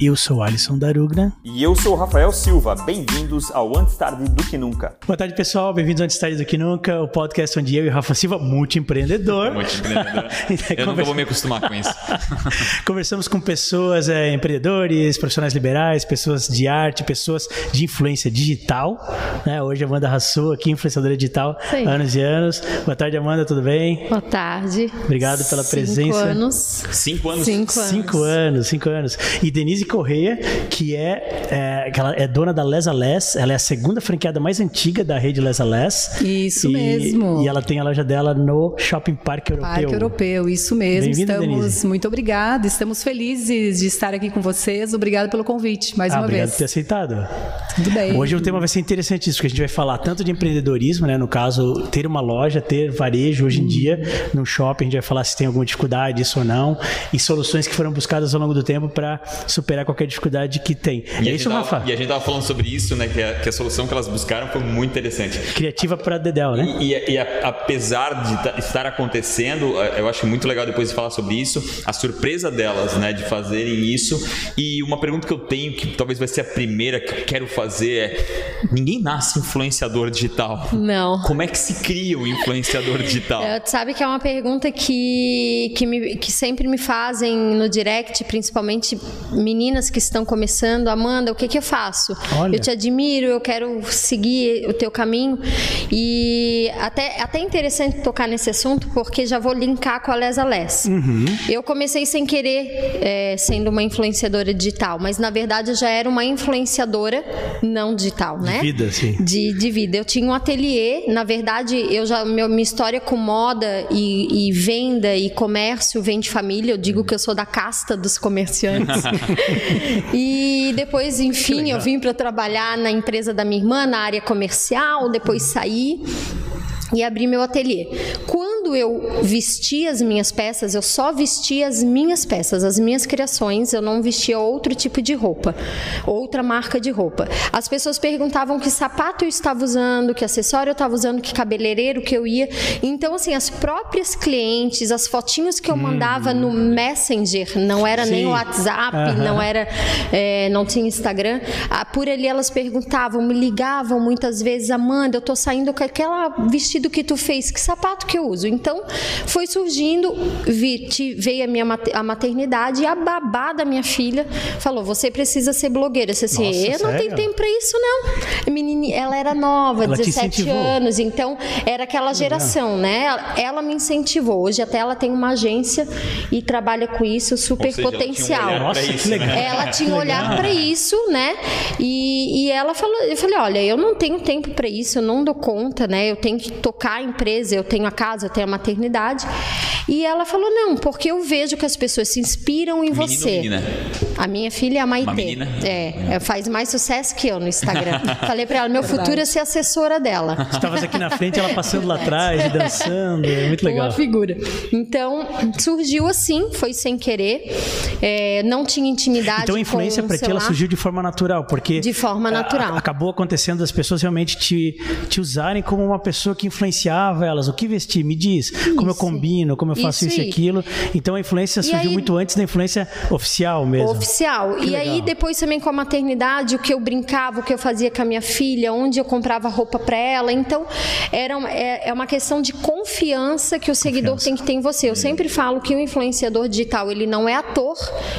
Eu sou Alisson Darugna. E eu sou Rafael Silva. Bem-vindos ao Antes Tarde do Que Nunca. Boa tarde, pessoal. Bem-vindos ao Antes Tarde do Que Nunca, o podcast onde eu e o Rafa Silva, multi-empreendedor. Multi-empreendedor. eu nunca vou me acostumar com isso. Conversamos com pessoas, é, empreendedores, profissionais liberais, pessoas de arte, pessoas de influência digital. Né? Hoje a Amanda Rassou aqui, influenciadora digital, Sim. anos e anos. Boa tarde, Amanda, tudo bem? Boa tarde. Obrigado pela cinco presença. Anos. Cinco anos. Cinco anos. Cinco anos, cinco anos. E Denise Correia, que é, é, que ela é dona da Lesa Less, ela é a segunda franqueada mais antiga da rede Lesa Less. Isso e, mesmo. E ela tem a loja dela no Shopping Parque Europeu. Parque Europeu, isso mesmo. Estamos Denise. muito obrigada, estamos felizes de estar aqui com vocês. Obrigado pelo convite, mais ah, uma obrigado vez. por ter aceitado. Tudo bem. Hoje o tema vai ser interessante isso, porque a gente vai falar tanto de empreendedorismo, né, no caso, ter uma loja, ter varejo hoje em hum. dia no shopping, a gente vai falar se tem alguma dificuldade, isso ou não, e soluções que foram buscadas ao longo do tempo para superar qualquer dificuldade que tem. E é isso, tava, Rafa? E a gente tava falando sobre isso, né? Que a, que a solução que elas buscaram foi muito interessante. Criativa para Dedel, né? E, e, e a, apesar de estar acontecendo, eu acho muito legal depois de falar sobre isso, a surpresa delas, né? De fazerem isso. E uma pergunta que eu tenho, que talvez vai ser a primeira que eu quero fazer é: ninguém nasce influenciador digital. Não. Como é que se cria um influenciador digital? É, sabe que é uma pergunta que, que, me, que sempre me fazem no direct, principalmente meninas que estão começando. Amanda, o que, que eu faço? Olha. Eu te admiro, eu quero seguir o teu caminho. E até, até interessante tocar nesse assunto, porque já vou linkar com a Lesa Les. Uhum. Eu comecei sem querer é, sendo uma influenciadora digital, mas na verdade eu já era uma influenciadora não digital, né? De vida, sim. De, de vida. Eu tinha um ateliê, na verdade, eu já meu, minha história com moda e, e venda e comércio vem de família. Eu digo que eu sou da casta dos comerciantes. e depois, enfim, eu vim para trabalhar na empresa da minha irmã, na área comercial, depois saí e abri meu ateliê. Quando eu vestia as minhas peças, eu só vestia as minhas peças, as minhas criações, eu não vestia outro tipo de roupa, outra marca de roupa. As pessoas perguntavam que sapato eu estava usando, que acessório eu estava usando, que cabeleireiro que eu ia. Então, assim, as próprias clientes, as fotinhos que eu mandava no Messenger, não era Sim. nem o WhatsApp, Aham. não era, é, não tinha Instagram. Por ali elas perguntavam, me ligavam muitas vezes, Amanda, eu tô saindo com aquela vestido que tu fez, que sapato que eu uso. Então, foi surgindo, vi, te- veio a minha a maternidade e a babá da minha filha falou: você precisa ser blogueira. Eu disse assim, Nossa, eu não tenho tempo pra isso, não. A menini- ela era nova, Ela te 17 incentivou. anos, então era aquela geração, né? Ela me incentivou. Hoje até ela tem uma agência e trabalha com isso, super seja, ela tinha um potencial. olhar que isso, legal. né? Ela tinha olhar para isso, né? E, e ela falou, eu falei, olha, eu não tenho tempo para isso, eu não dou conta, né? Eu tenho que tocar a empresa, eu tenho a casa, eu tenho a maternidade. E ela falou, não, porque eu vejo que as pessoas se inspiram em Menino você. menina? A minha filha é a Maitê. Uma menina? É, é, faz mais sucesso que eu no Instagram. Falei para ela, meu futuro é ser assessora dela. Estavas aqui na frente, ela passando lá atrás, dançando, é muito legal. Uma figura. Então, surgiu assim, foi sem querer. É, não tinha intimidade. Então a influência para ti ela surgiu de forma natural, porque De forma a- natural. a- acabou acontecendo das pessoas realmente te, te usarem como uma pessoa que influenciava elas. O que vestir? Me diz. Como eu Isso. combino, como eu faço Isso isso, e aí. aquilo. Então a influência surgiu aí- muito antes da influência oficial mesmo. Oficial. Que e aí, legal. depois também com a maternidade, o que eu brincava, o que eu fazia com a minha filha, onde eu comprava roupa para ela. Então, era uma, é, é uma questão de confiança que o seguidor Confiança. tem que ter em você. Eu sempre falo que o influenciador digital, ele não é ator,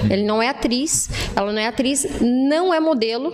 ele não é atriz, ela não é atriz, não é modelo,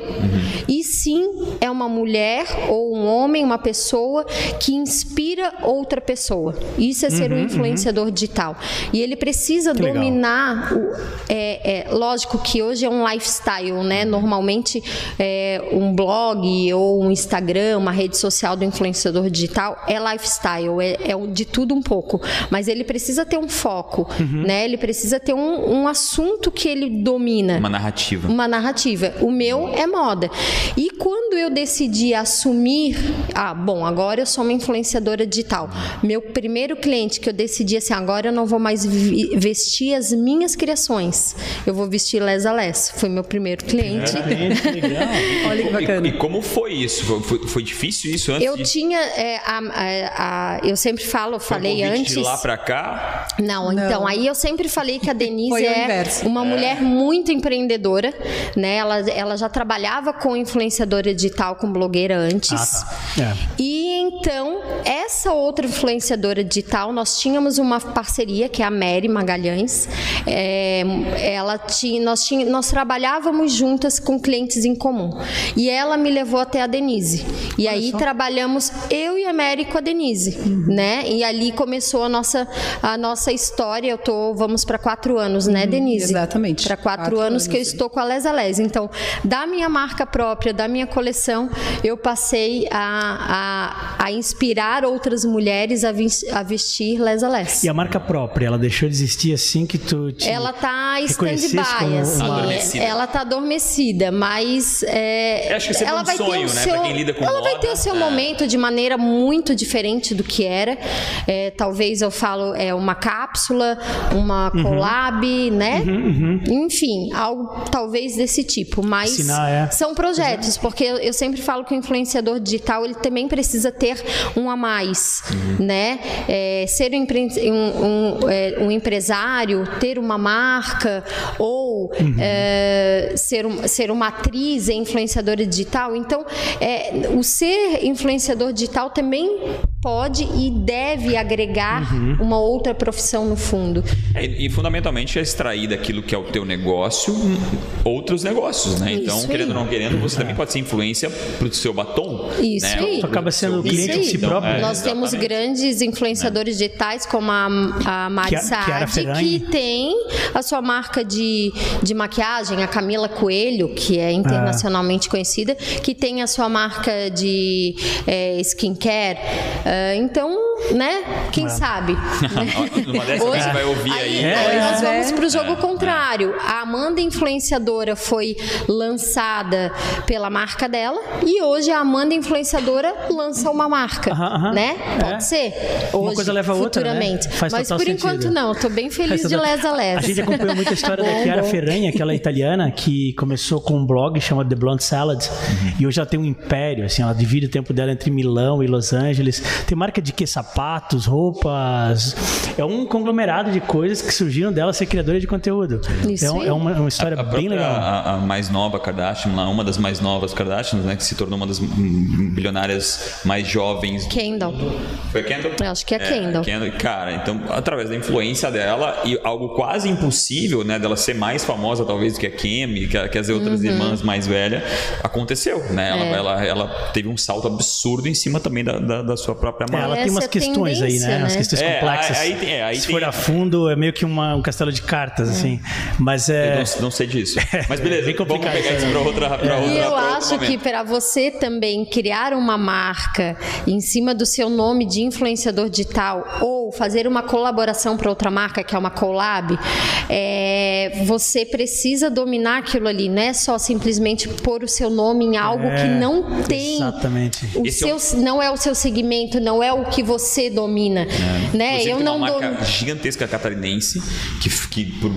e sim é uma mulher ou um homem, uma pessoa que inspira outra pessoa. Isso é ser um influenciador digital. E ele precisa Que dominar o- é, é, lógico que hoje é um lifestyle, né? Normalmente é, um blog ou um Instagram, uma rede social do influenciador digital é lifestyle, é, é de tudo um pouco. Mas ele precisa ter um foco, Uhum. né? Ele precisa ter um, um assunto que ele domina Uma narrativa. uma narrativa. O meu é moda. E quando eu decidi assumir, ah, bom, agora eu sou uma influenciadora digital. Meu primeiro cliente que eu decidi assim, agora eu não vou mais vestir as minhas criações. Eu vou vestir Les Alès. Foi meu primeiro cliente. Gente, legal. Olha que bacana. E, e como foi isso? Foi, foi- difícil isso antes? Eu de, tinha, é, a- a- a- eu sempre falo, foi um falei antes. De lá pra cá? Não, Não. então, aí eu sempre falei que a Denise é uma mulher muito empreendedora, né? Ela, ela já trabalhava com influenciadora digital, com blogueira antes. Ah, tá. É. E então, essa outra influenciadora digital, nós tínhamos uma parceria, que é a Mary Magalhães. É, ela tinha, nós, tinha, nós trabalhávamos juntas com clientes em comum. E ela me levou até a Denise. E aí trabalhamos eu e a Mary com a Denise, né? E ali começou a nossa, a nossa história. Eu tô, vamos para quatro anos, né, Denise? exatamente. Para quatro, Quatro anos, anos, que eu sim. estou com a Les Les. Então, da minha marca própria, da minha coleção, eu passei a, a, a inspirar outras mulheres a, a vestir Les Les. E a marca própria, ela deixou de existir assim que tu te... Ela tá stand-by, assim. Ela tá adormecida, mas. É, Eu acho que sempre ela um vai ter sonho, o né? seu, Pra quem lida com Ela vai moda, ter o seu é. momento de maneira muito diferente do que era. É, talvez eu falo é uma cápsula, uma Uhum. collab, né? Enfim, algo talvez desse tipo. Mas Ensinar, é. são projetos, porque eu, eu sempre falo que o influenciador digital ele também precisa ter um a mais, né? É, ser um, empre- um- um, é, um empresário, ter uma marca ou é, ser, um- ser uma atriz e influenciadora digital. Então, é, o ser influenciador digital também pode e deve agregar uma outra profissão no fundo. É, E, e, fundamentalmente é extrair daquilo que é o teu negócio hum, outros negócios, né? Então, Isso querendo aí. ou não querendo, você também pode ser influência pro seu batom. Isso né? aí. Tu acaba sendo cliente Isso de aí. si próprio. é, Nós temos grandes influenciadores digitais como a, a Mari Saad, que tem a sua marca de, de maquiagem, a Camila Coelho, que é internacionalmente conhecida, que tem a sua marca de é, skincare. Ah, então, né? Quem sabe? Dessas você vai ouvir aí. aí É. nós É. vamos para o jogo contrário. A Amanda Influenciadora foi lançada pela marca dela e hoje a Amanda Influenciadora lança uma marca, Aham, aham. né? Pode É. ser. Uma Hoje, coisa leva a outra, né? futuramente. Faz Mas por enquanto sentido. não. Tô bem feliz de lesa lesa. A gente acompanhou muito a história da Chiara Ferragni, aquela italiana que começou com um blog chamado The Blonde Salad e hoje ela tem um império, assim, ela divide o tempo dela entre Milão e Los Angeles. Tem marca de que sapatos, roupas, é um conglomerado de coisas que surgiram dela ser criadora de conteúdo. Isso então aí. é uma, uma história A bem própria- legal. A, a mais nova Kardashian, lá, uma das mais novas Kardashians, né? Que se tornou uma das bilionárias mais jovens. Kendall. Foi a Kendall? Eu acho que é Kendall. Cara, então, através da influência dela e algo quase impossível, né? Dela ser mais famosa, talvez, do que a Kim, que, a- que as outras Uhum. irmãs mais velhas, aconteceu, né? Ela, É. ela, ela teve um salto absurdo em cima também da, da, da sua própria É, marca. ela tem umas é questões aí, né? Né? questões É, complexas. aí tem- é, aí Se tem- for a fundo, é meio que uma- um castelo de cartas, assim. Mas Eu é. não, não sei disso. Mas beleza, Bem vamos complicado pegar isso isso aí. pra outra, pra outra E eu pra outro acho que para você também criar uma marca em cima do seu nome de influenciador digital ou fazer uma colaboração para outra marca, que é uma collab, é, você precisa dominar aquilo ali, não é só simplesmente pôr o seu nome em algo É, que não tem. Exatamente. O Esse é seu, Não é o seu segmento, não é o que você domina. Né? Você Eu tem não uma marca domino. gigantesca catarinense que, que por-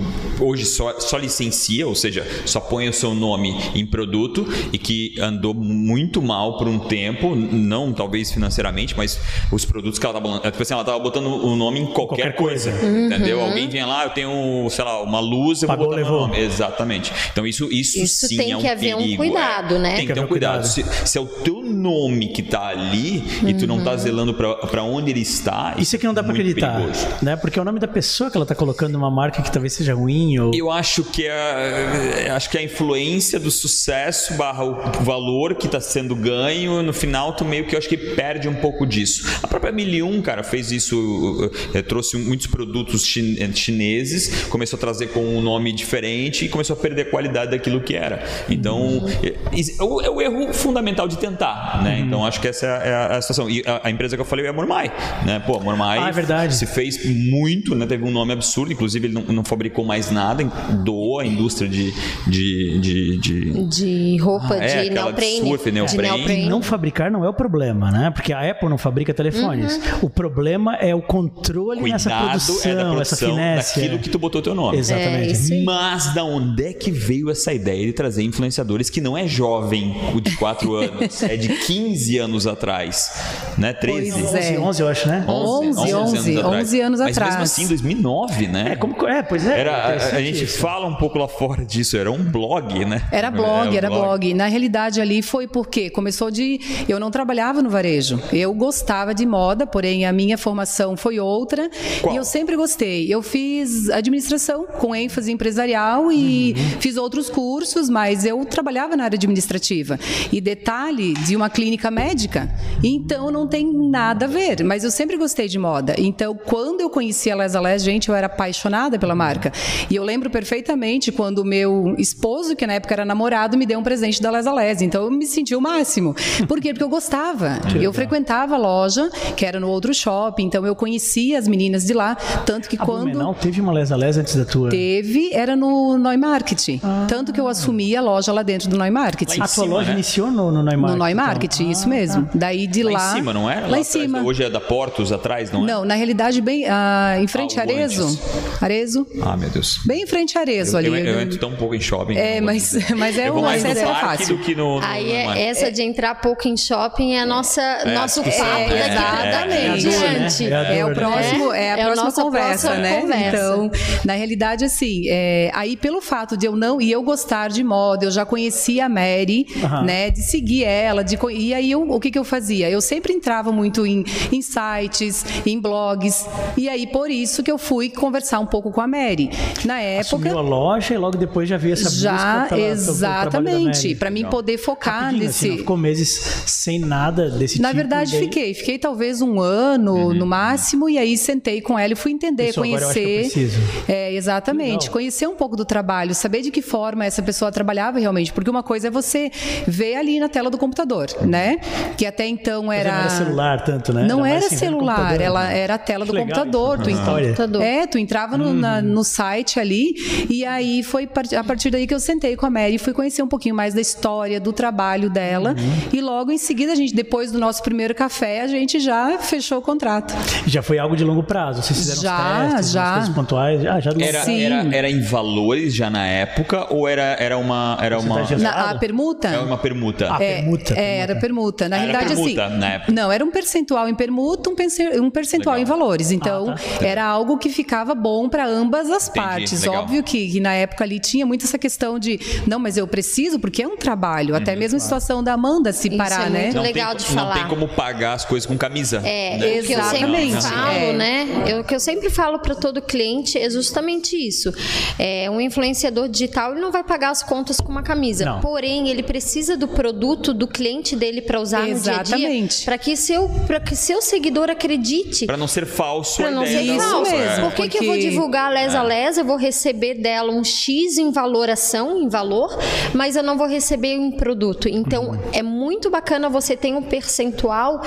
hoje só, só licencia, ou seja, só põe o seu nome em produto e que andou muito mal por um tempo, não talvez financeiramente, mas os produtos que ela estava tipo assim, ela tava botando o nome em qualquer, Qualquer coisa. coisa, entendeu? Alguém vinha lá, eu tenho, sei lá, uma luz, eu Pagou, vou botar meu levou. nome. Exatamente. Então isso, isso, Isso sim tem é um que haver um perigo, cuidado, é. né? Tem que ter um cuidado. cuidado. Se, se é o teu nome que tá ali e tu não tá zelando para onde ele está, Isso aqui não dá pra muito acreditar, perigoso. né? Porque é o nome da pessoa que ela tá colocando numa marca que talvez seja ruim ou Eu acho que a, acho que a influência do sucesso barra o valor que está sendo ganho, no final tu meio que eu acho que perde um pouco disso. A própria Milium, cara, fez isso, eh, trouxe muitos produtos eh, chineses, começou a trazer com um nome diferente e começou a perder a qualidade daquilo que era. Então, eh, é o, é o erro fundamental de tentar, né? Então, acho que essa é a, é a situação. E a, a empresa que eu falei é a Mormai, né? Pô, Mormai Ah, é verdade. se fez muito, né? Teve um nome absurdo, inclusive ele não, não fabricou mais nada, doou a indústria de. de, de, de- De roupa Ah, é, de aquela de neoprene. surf, neoprene. De neoprene. não fabricar não é o problema, né? Porque a Apple não fabrica telefones. Uhum. O problema é o controle nessa Cuidado produção, é da essa produção finesse. daquilo é. que tu botou teu nome. Exatamente. É. Mas da onde é que veio essa ideia de trazer influenciadores que não é jovem, o de 4 anos, é de 15 anos atrás, né? 13. Pois 11, é. 11, eu acho, né? 11, 11, 11 anos Mas atrás. mesmo assim, 2009, né? É, como, é pois é. Era, a- a, gente isso. fala um pouco lá fora disso, era um blog, né? Era blog, um era blog. Na realidade, ali foi porque começou de. Eu não trabalhava no varejo. Eu gostava de moda, porém a minha formação foi outra. Qual? E eu sempre gostei. Eu fiz administração com ênfase empresarial e Uhum. fiz outros cursos, mas eu trabalhava na área administrativa. E detalhe de uma clínica médica. Então não tem nada a ver. Mas eu sempre gostei de moda. Então, quando eu conheci a Les a Les, gente, eu era apaixonada pela marca. E eu lembro perfeitamente quando o meu esposo, que na época era namorado, me deu um presente da Les a Les. Então eu me senti o máximo. Por quê? Porque eu gostava. Eu frequentava a loja, que era no outro shopping, então eu conhecia as meninas de lá. Tanto que A quando. Blumenau teve uma lesa lesa antes da tua. Teve, era no Neumarket. Tanto que eu assumi a loja lá dentro do Neumarket. Lá em A tua loja né? iniciou no, no Neumarkt? No Neumarket, então. isso mesmo. Daí de Lá, lá. em cima, não era? Lá, em atrás, cima. Hoje é da Portos atrás, não é? Não, na realidade, bem ah, em frente a Algo Arezo. antes. Arezo. Ah, meu Deus. Bem em frente a Arezo Eu, ali. eu, eu entro tão pouco em shopping. É, mas- mas é um mais acesso parque fácil. do que no... no Aí é, no- essa de entrar pouco em shopping é nossa, nosso acho que papo daqui É, exatamente, é, é a dor, né? gente. É a É o né? próximo, é a É a próxima conversa, né? conversa. Então, na realidade, assim, é, aí pelo fato de eu não e eu gostar de moda, eu já conhecia a Mary, né? De seguir ela, de e aí eu- o que que eu fazia? Eu sempre entrava muito em, em sites, em blogs, e aí por isso que eu fui conversar um pouco com a Mary. Na época Assumiu a loja e logo depois já veio essa já busca da exatamente para mim poder focar Rapidinho, assim, nesse não ficou meses sem nada desse Na tipo. verdade, daí- fiquei. Fiquei talvez um ano no máximo, e aí sentei com ela e fui entender, eu conhecer. preciso. É, exatamente. Legal. Conhecer um pouco do trabalho, saber de que forma essa pessoa trabalhava realmente. Porque uma coisa é você ver ali na tela do computador, né? Que até então Mas era. Não era celular tanto, né? Não mais era assim, celular, ela né? era a tela do legal computador. isso. Tu, Ah. Computador. é, tu entrava no, na- Uhum. no site ali e aí foi a partir daí que eu sentei com a Mary e fui conhecer um pouquinho mais da história, do trabalho dela. Uhum. E logo em seguida, a gente, depois do nosso primeiro café, a gente já fechou o contrato. Já foi algo de longo prazo. Vocês fizeram Já, os testes, já. coisas pontuais. Ah, já Era, Sim. era, era em valores já na época ou era, era uma. Era Você uma, tá Na, a permuta? é uma permuta. Ah, permuta, É, era permuta. Na Era realidade, permuta assim. na época. Não, era um percentual em permuta, um, um percentual Legal. em valores. Então, Ah, tá. era algo que ficava bom para ambas as partes. legal. Óbvio que, que na época ali tinha muito essa questão de, não, mas eu preciso, porque é um trabalho. Até mesmo a situação da Amanda se Isso parar, é né? muito não legal tem, de Não falar. tem como pagar as coisas com camisa. É, né? o que eu sempre Exatamente. falo, É. né? Eu- O que eu sempre falo para todo cliente é justamente isso. É, um influenciador digital ele não vai pagar as contas com uma camisa. Não. Porém, ele precisa do produto do cliente dele para usar no dia a dia, Exatamente. para que seu para que seu seguidor acredite. Pra não ser falso Pra a não ser falso. mesmo. é. Por que, que eu vou Porque- divulgar a Les a Les? Eu vou receber dela um X em valoração, em valor, mas eu não vou receber em produto. Então, Uhum. é muito bacana você ter um percentual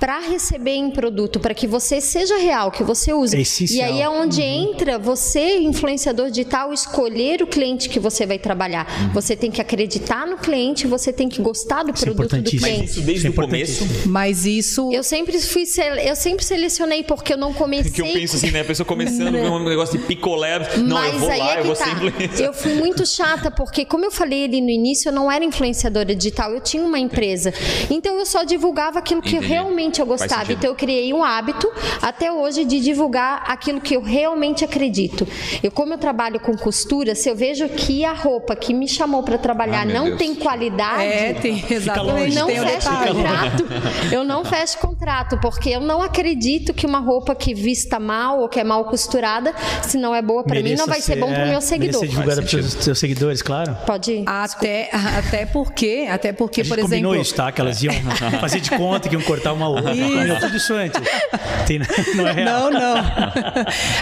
para receber em produto, para que você seja real, que você use. É e aí é onde Uhum. entra você, influenciador digital, escolher o cliente que você vai trabalhar. Uhum. Você tem que acreditar no cliente, você tem que gostar do Isso é produto do importantíssimo. cliente. Isso desde Isso é o começo. Mas isso. Eu sempre fui, sele- eu sempre selecionei porque eu não comecei. Que eu penso assim, né? A pessoa começando, vê um negócio de picolé. Não, Mas eu vou aí lá, é eu que vou tá. Eu fui muito chata, porque, como eu falei ali no início, eu não era influenciadora digital, eu tinha uma empresa. Então eu só divulgava aquilo que Entendi. realmente eu gostava. Então eu criei um hábito até hoje de divulgar aquilo que eu realmente acredito. Eu, como eu trabalho com costura, se eu vejo que a roupa que me chamou para trabalhar Ah, não Deus. tem qualidade. É, tem, exatamente. não tem o fecho contrato. Eu não fecho contrato, porque eu não acredito que uma roupa que vista mal ou que é mal costurada, se não é boa para mim, não vai ser bom para o é, meu mereça seguidor. ser divulgada para os seus seguidores, claro. Pode ir. Até, até porque, até porque, A gente por combinou exemplo. isso, tá? Que elas iam fazer de conta que iam cortar uma outra. Combinou tudo isso antes. Tem- não é real. Não, não.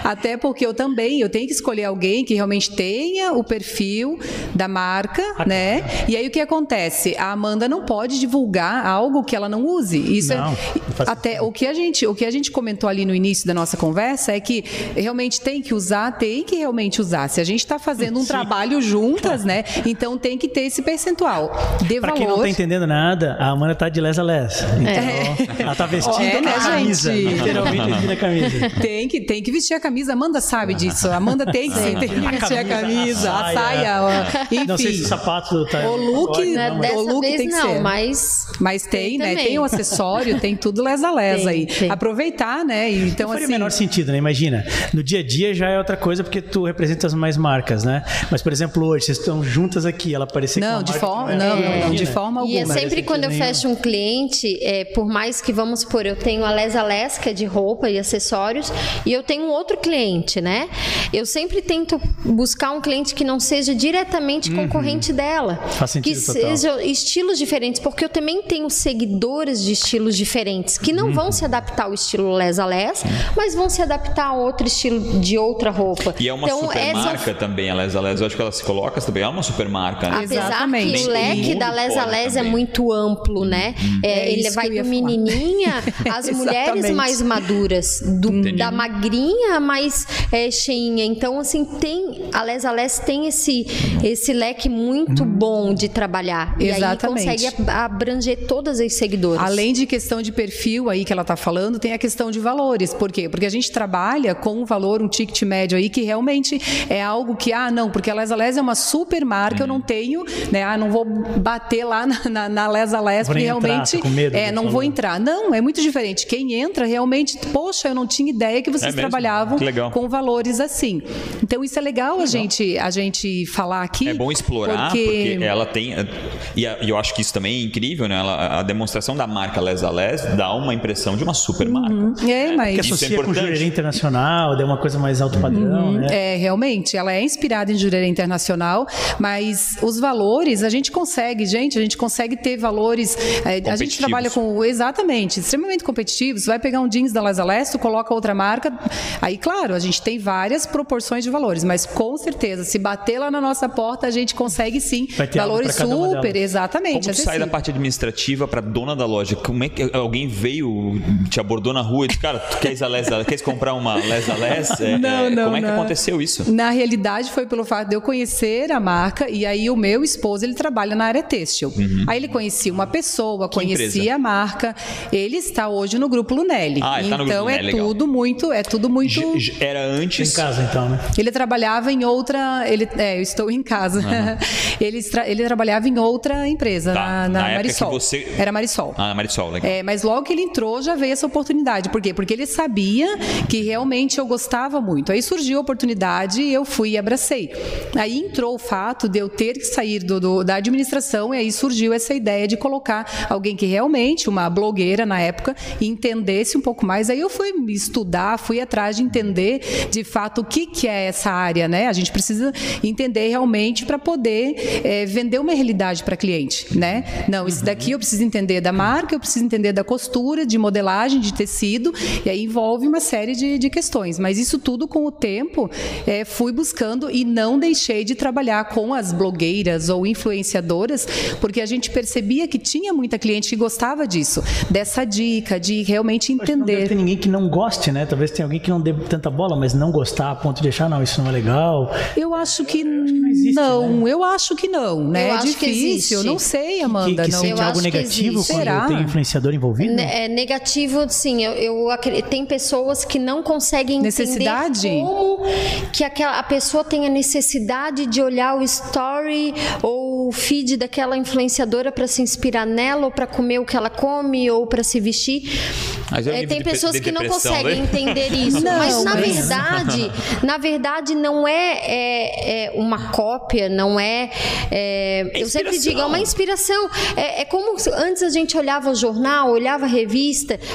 Até porque eu também, eu tenho que escolher alguém que realmente tenha o perfil da marca, Ah, né? E aí o que acontece? A Amanda não pode divulgar algo que ela não use. Isso Não, é não faz até o que a gente, o que a gente comentou ali no início da nossa conversa é que realmente tem que usar, tem que realmente usar. Se a gente está fazendo um Sim. trabalho juntas, né? Então tem que ter esse percentual de Pra valor. quem não tá entendendo nada, a Amanda tá de les a les. Então, ela tá vestindo É, né, a camisa, gente? literalmente. A camisa. Tem que, tem que vestir a camisa. Amanda sabe disso. Amanda tem que, tem que vestir a camisa, a saia, ó. enfim. Não sei se o sapato tá. O look, Pode, Né, não, o mas- Dessa look vez tem que não, ser. mas. Mas tem, Tem né? também. Tem o acessório, tem tudo lesa lesa Tem, aí. tem. Aproveitar, né? E Então, Não faria assim. o menor sentido, né? Imagina, no dia a dia já é outra coisa porque tu representas mais marcas, né? Mas, por exemplo, hoje vocês estão juntas aqui, ela parecer com Não, uma de marca forma, que não, é- não, não, de forma E é alguma. sempre sentido quando eu nenhum. fecho um cliente, é, por mais que vamos supor, eu tenho a Lesa Les, que é de roupa e acessórios, e eu tenho um outro cliente, né? Eu sempre tento buscar um cliente que não seja diretamente concorrente dela. Uhum. Faz sentido que total. sejam estilos diferentes, porque eu também tenho seguidores de estilos diferentes, que não Vão se adaptar ao estilo Lesa Les, mas vão se adaptar a outro estilo de outra roupa. E é uma então, super essa marca também, a Les Les. Eu acho que ela se coloca também. É uma super marca, né? Apesar Exatamente. que o leque da Lesa pode Les é muito amplo, né? É, É ele vai do menininha às mulheres mais maduras, do- da magrinha mais é, cheinha. Então, assim, tem a Lesa Les tem esse esse leque muito bom de trabalhar. Exatamente. E aí consegue ab- abranger todas as seguidoras. Além de questão de perfil aí que ela está falando, tem a questão de valores. Por quê? Porque a gente trabalha com um valor, um ticket médio aí, que realmente é algo que, ah, não, porque a Lesa Les é uma super marca, eu não tenho, né? Ah, não vou bater lá na, na, na Lesa Les, porque entrar, realmente. tô com medo é, não falar. vou entrar. Não, é muito diferente. Quem entra realmente, poxa, eu não tinha ideia que vocês É trabalhavam Que legal. com valores assim. Então isso é legal, a gente a gente falar aqui. É bom explorar, porque, porque ela tem. E a- e eu acho que isso também é incrível, né? Ela- a demonstração da marca Les a Les dá uma impressão de uma super marca. É, mas Que Isso é associa com joalheria internacional, dá uma coisa mais alto padrão, né? É, realmente, ela é inspirada em joalheria internacional, mas os valores, a gente consegue, gente, a gente consegue ter valores. é, a gente trabalha com, exatamente, extremamente competitivos. Vai pegar um jeans da Lesto, coloca outra marca. Aí, claro, a gente tem várias proporções de valores, mas com certeza, se bater lá na nossa porta, a gente consegue sim. Valores super, exatamente. Como sai da acessível. parte administrativa para dona da loja? Como é que alguém veio, te abordou na rua e disse, cara, tu queres a Les, queres comprar uma Les a Les? É, Não, é, não, Como é que não. aconteceu isso? Na realidade, foi pelo fato de eu conhecer a marca e aí o meu esposo ele trabalha na área têxtil. Aí ele conhecia uma pessoa, conhecia Uhum. empresa? a marca. Ele está hoje no grupo Lunelli. Ah, ele tá no então Grupo é Lunelli, legal. tudo muito, é tudo muito. J- Era Em antes. casa, então, né? Ele trabalhava em outra. Ele, é, eu estou em casa. ele, tra- ele trabalhava em outra empresa, Tá, na, na na Marisol. que você- Era Marisol. Ah, Marisol, legal. É, mas logo que ele entrou, já veio essa oportunidade. Por quê? Porque ele sabia que realmente eu gostava muito. Aí surgiu a oportunidade e eu fui e abracei. Aí entrou o fato de eu ter que sair do, do- da administração e aí surgiu essa ideia de colocar alguém que realmente, uma blogueira na época, entendesse um pouco mais. Aí eu fui estudar, fui atrás de entender de fato o que, que é essa área, né? A gente precisa entender realmente para poder eh, vender uma realidade para cliente, né? Não, isso daqui eu preciso entender da marca, eu preciso entender da costura, de modelagem, de tecido, e aí envolve uma série de, de questões. Mas isso tudo com o tempo eh, fui buscando e não deixei de trabalhar com as blogueiras ou influenciadoras, porque a gente percebia que tinha muita cliente que gostava disso, dessa dica, de realmente Acho que Não entender. ter ninguém que não goste, né? Talvez tenha alguém que não dê tanta bola, mas não gostar a ponto de achar, não, isso não é legal. Eu acho que não existe, não, eu acho que não, né? Eu é acho que difícil, existe. eu não sei, Que, Amanda, que não. sente Eu algo acho que negativo quando Será? tem influenciador envolvido? Ne- É negativo, sim. Eu, eu tem pessoas que não conseguem entender Necessidade? como que aquela, a pessoa tem a necessidade de olhar o story ou o feed daquela influenciadora para se inspirar nela ou para comer o que ela come ou para se vestir. É É, tem de- pessoas de que não conseguem né? entender isso. Não, mas na mas- verdade, na verdade não é, é- é uma cópia, não é, é- eu sempre digo, é uma inspiração. É, é como antes a gente olhava jornal, olhava revista,